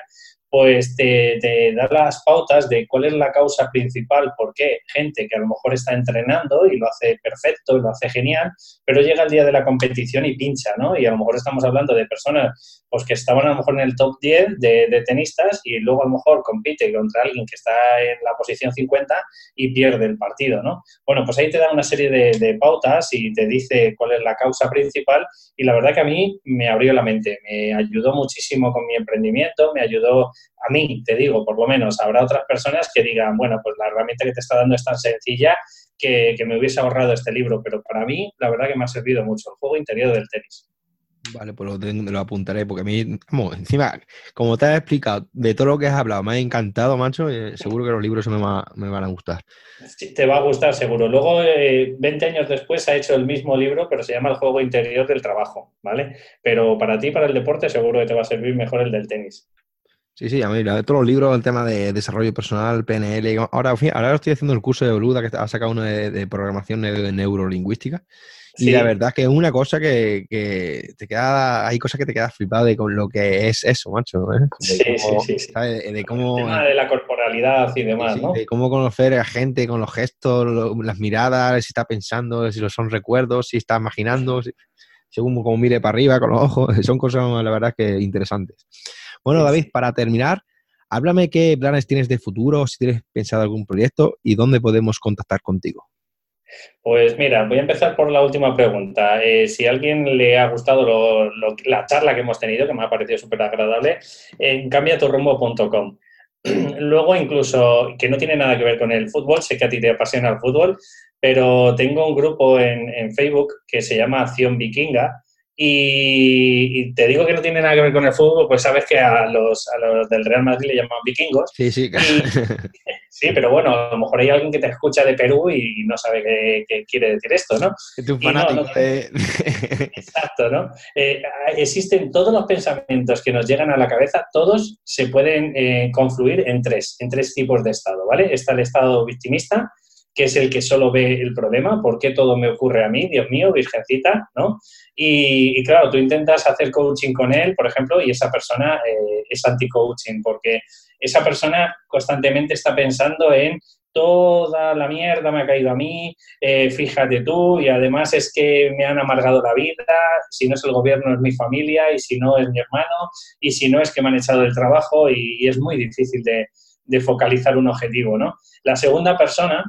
pues te, da las pautas de cuál es la causa principal, por qué gente que a lo mejor está entrenando y lo hace perfecto y lo hace genial, pero llega el día de la competición y pincha, ¿no? Y a lo mejor estamos hablando de personas pues, que estaban a lo mejor en el top 10 de, tenistas y luego a lo mejor compite contra alguien que está en la posición 50 y pierde el partido, ¿no? Bueno, pues ahí te da una serie de, de pautas y te dice cuál es la causa principal y la verdad que a mí me abrió la mente, me ayudó muchísimo con mi emprendimiento, me ayudó a mí, te digo, por lo menos, habrá otras personas que digan, bueno, pues la herramienta que te está dando es tan sencilla que, que me hubiese ahorrado este libro, pero para mí la verdad que me ha servido mucho, el juego interior del tenis. Vale, pues lo, lo, apuntaré, porque a mí, vamos, encima, como te has explicado, de todo lo que has hablado, me ha encantado, macho, y seguro que los libros me, me van a gustar. Sí, te va a gustar, seguro. Luego, eh, 20 años después, ha hecho el mismo libro, pero se llama El juego interior del trabajo, ¿vale? Pero para ti, para el deporte, seguro que te va a servir mejor el del tenis. Sí, sí, a mí, todos los libros, el tema de desarrollo personal, PNL. Ahora, ahora estoy haciendo el curso de Boluda, que ha sacado uno de, de programación neurolingüística. Y la verdad es que es una cosa que, te queda, hay cosas que te quedas flipado de con lo que es eso, macho. ¿eh? sí, sí, sí, De, cómo, El tema de la corporalidad y demás, ¿no? De cómo conocer a gente con los gestos, las miradas, si está pensando, si lo son recuerdos, si está imaginando, según como mire para arriba con los ojos, son cosas, la verdad, que interesantes. Bueno, David, para terminar, háblame qué planes tienes de futuro, si tienes pensado algún proyecto y dónde podemos contactar contigo. Pues mira, voy a empezar por la última pregunta. Eh, si a alguien le ha gustado la charla que hemos tenido, que me ha parecido súper agradable, en cambiaturrumbo.com. Luego, incluso, que no tiene nada que ver con el fútbol, sé que a ti te apasiona el fútbol, pero tengo un grupo en, en Facebook que se llama Acción Vikinga, y, te digo que no tiene nada que ver con el fútbol, pues sabes que a los, a los del Real Madrid le llaman vikingos. Sí, sí, sí, pero bueno, a lo mejor hay alguien que te escucha de Perú y no sabe qué, quiere decir esto, ¿no? Es un fanático Exacto, ¿no? Eh, existen todos los pensamientos que nos llegan a la cabeza, todos se pueden eh, confluir en tres, en tres tipos de estado, ¿vale? Está el estado victimista, que es el que solo ve el problema, ¿por qué todo me ocurre a mí? Dios mío, virgencita, ¿no? Y, claro, tú intentas hacer coaching con él, por ejemplo, y esa persona eh, es anti-coaching, porque esa persona constantemente está pensando en toda la mierda me ha caído a mí, eh, fíjate tú, y además es que me han amargado la vida, si no es el gobierno es mi familia, y si no es mi hermano, y si no es que me han echado del trabajo, y, es muy difícil de, de, focalizar un objetivo, ¿no? La segunda persona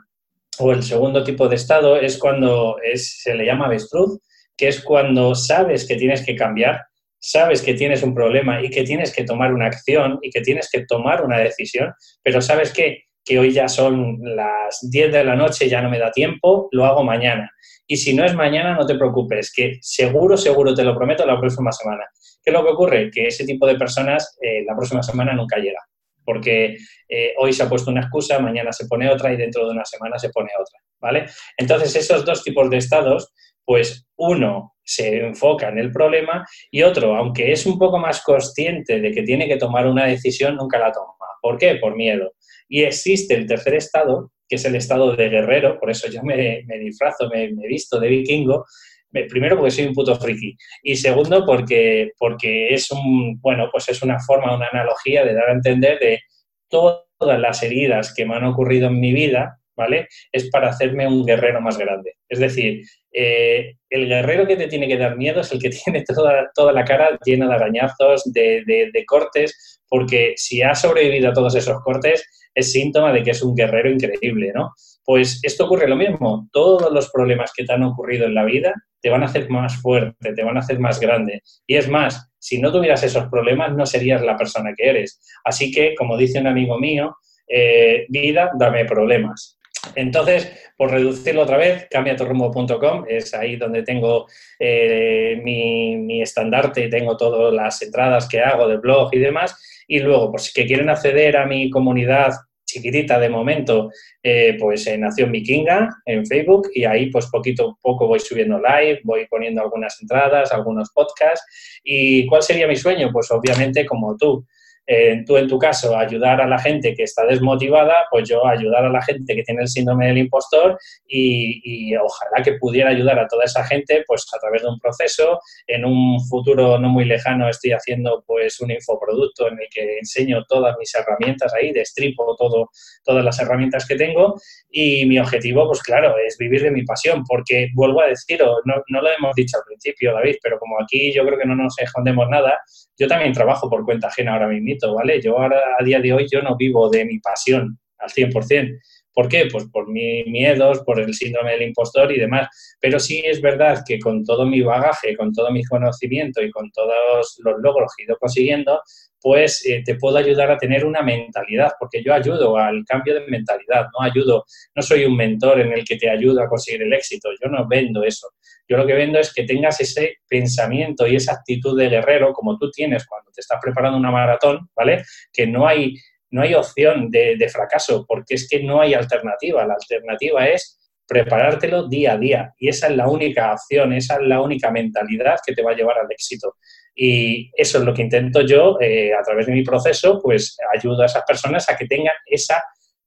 o el segundo tipo de estado es cuando se le llama avestruz, que es cuando sabes que tienes que cambiar, sabes que tienes un problema y que tienes que tomar una acción y que tienes que tomar una decisión, pero sabes que, que hoy ya son las 10 de la noche, ya no me da tiempo, lo hago mañana. Y si no es mañana, no te preocupes, que seguro, seguro, te lo prometo, la próxima semana. ¿Qué es lo que ocurre? Que ese tipo de personas eh, la próxima semana nunca llega porque eh, hoy se ha puesto una excusa, mañana se pone otra y dentro de una semana se pone otra, ¿vale? Entonces, esos dos tipos de estados, pues uno se enfoca en el problema y otro, aunque es un poco más consciente de que tiene que tomar una decisión, nunca la toma. ¿Por qué? Por miedo. Y existe el tercer estado, que es el estado de guerrero, por eso yo me, disfrazo, me, me visto de vikingo, primero porque soy un puto friki y segundo porque, porque es un, bueno, pues es una forma, una analogía de dar a entender de todas las heridas que me han ocurrido en mi vida, ¿vale? Es para hacerme un guerrero más grande. Es decir, eh, el guerrero que te tiene que dar miedo es el que tiene toda, toda la cara llena de arañazos, de, de cortes, porque si ha sobrevivido a todos esos cortes, es síntoma de que es un guerrero increíble, ¿no? Pues esto ocurre lo mismo. Todos los problemas que te han ocurrido en la vida te van a hacer más fuerte, te van a hacer más grande. Y es más, si no tuvieras esos problemas, no serías la persona que eres. Así que, como dice un amigo mío, eh, vida, dame problemas. Entonces, por reducirlo otra vez, cambiatorrumbo.com es ahí donde tengo eh, mi, mi, estandarte, tengo todas las entradas que hago de blog y demás. Y luego, pues que quieren acceder a mi comunidad chiquitita de momento, eh, pues en Nación Vikinga, en Facebook, y ahí pues poquito a poco voy subiendo live, voy poniendo algunas entradas, algunos podcasts. ¿Y cuál sería mi sueño? Pues obviamente como tú, eh, tú en tu caso ayudar a la gente que está desmotivada, pues yo ayudar a la gente que tiene el síndrome del impostor y, ojalá que pudiera ayudar a toda esa gente pues a través de un proceso. En un futuro no muy lejano estoy haciendo pues un infoproducto en el que enseño todas mis herramientas ahí, destripo todo, todas las herramientas que tengo y mi objetivo pues claro es vivir de mi pasión porque vuelvo a decirlo, no, no lo hemos dicho al principio David, pero como aquí yo creo que no nos escondemos nada, yo también trabajo por cuenta ajena ahora mismo, ¿vale? Yo ahora, a día de hoy, yo no vivo de mi pasión al 100%. ¿Por qué? Pues por mis miedos, por el síndrome del impostor y demás. Pero sí es verdad que con todo mi bagaje, con todo mi conocimiento y con todos los logros que he ido consiguiendo, pues eh, te puedo ayudar a tener una mentalidad, porque yo ayudo al cambio de mentalidad, no ayudo, no soy un mentor en el que te ayudo a conseguir el éxito, yo no vendo eso. Yo lo que vendo es que tengas ese pensamiento y esa actitud de guerrero como tú tienes cuando te estás preparando una maratón, ¿vale? Que no hay, no hay opción de, fracaso, porque es que no hay alternativa. La alternativa es preparártelo día a día. Y esa es la única opción, esa es la única mentalidad que te va a llevar al éxito. Y eso es lo que intento yo, eh, a través de mi proceso, pues ayudo a esas personas a que tengan esa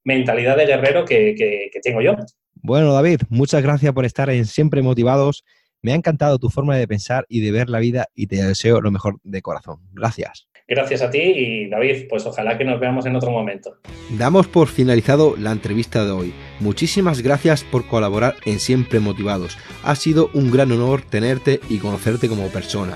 mentalidad de guerrero que tengo yo. Bueno, David, muchas gracias por estar en Siempre Motivados. Me ha encantado tu forma de pensar y de ver la vida y te deseo lo mejor de corazón. Gracias. Gracias a ti y David, pues ojalá que nos veamos en otro momento. Damos por finalizado la entrevista de hoy. Muchísimas gracias por colaborar en Siempre Motivados. Ha sido un gran honor tenerte y conocerte como persona.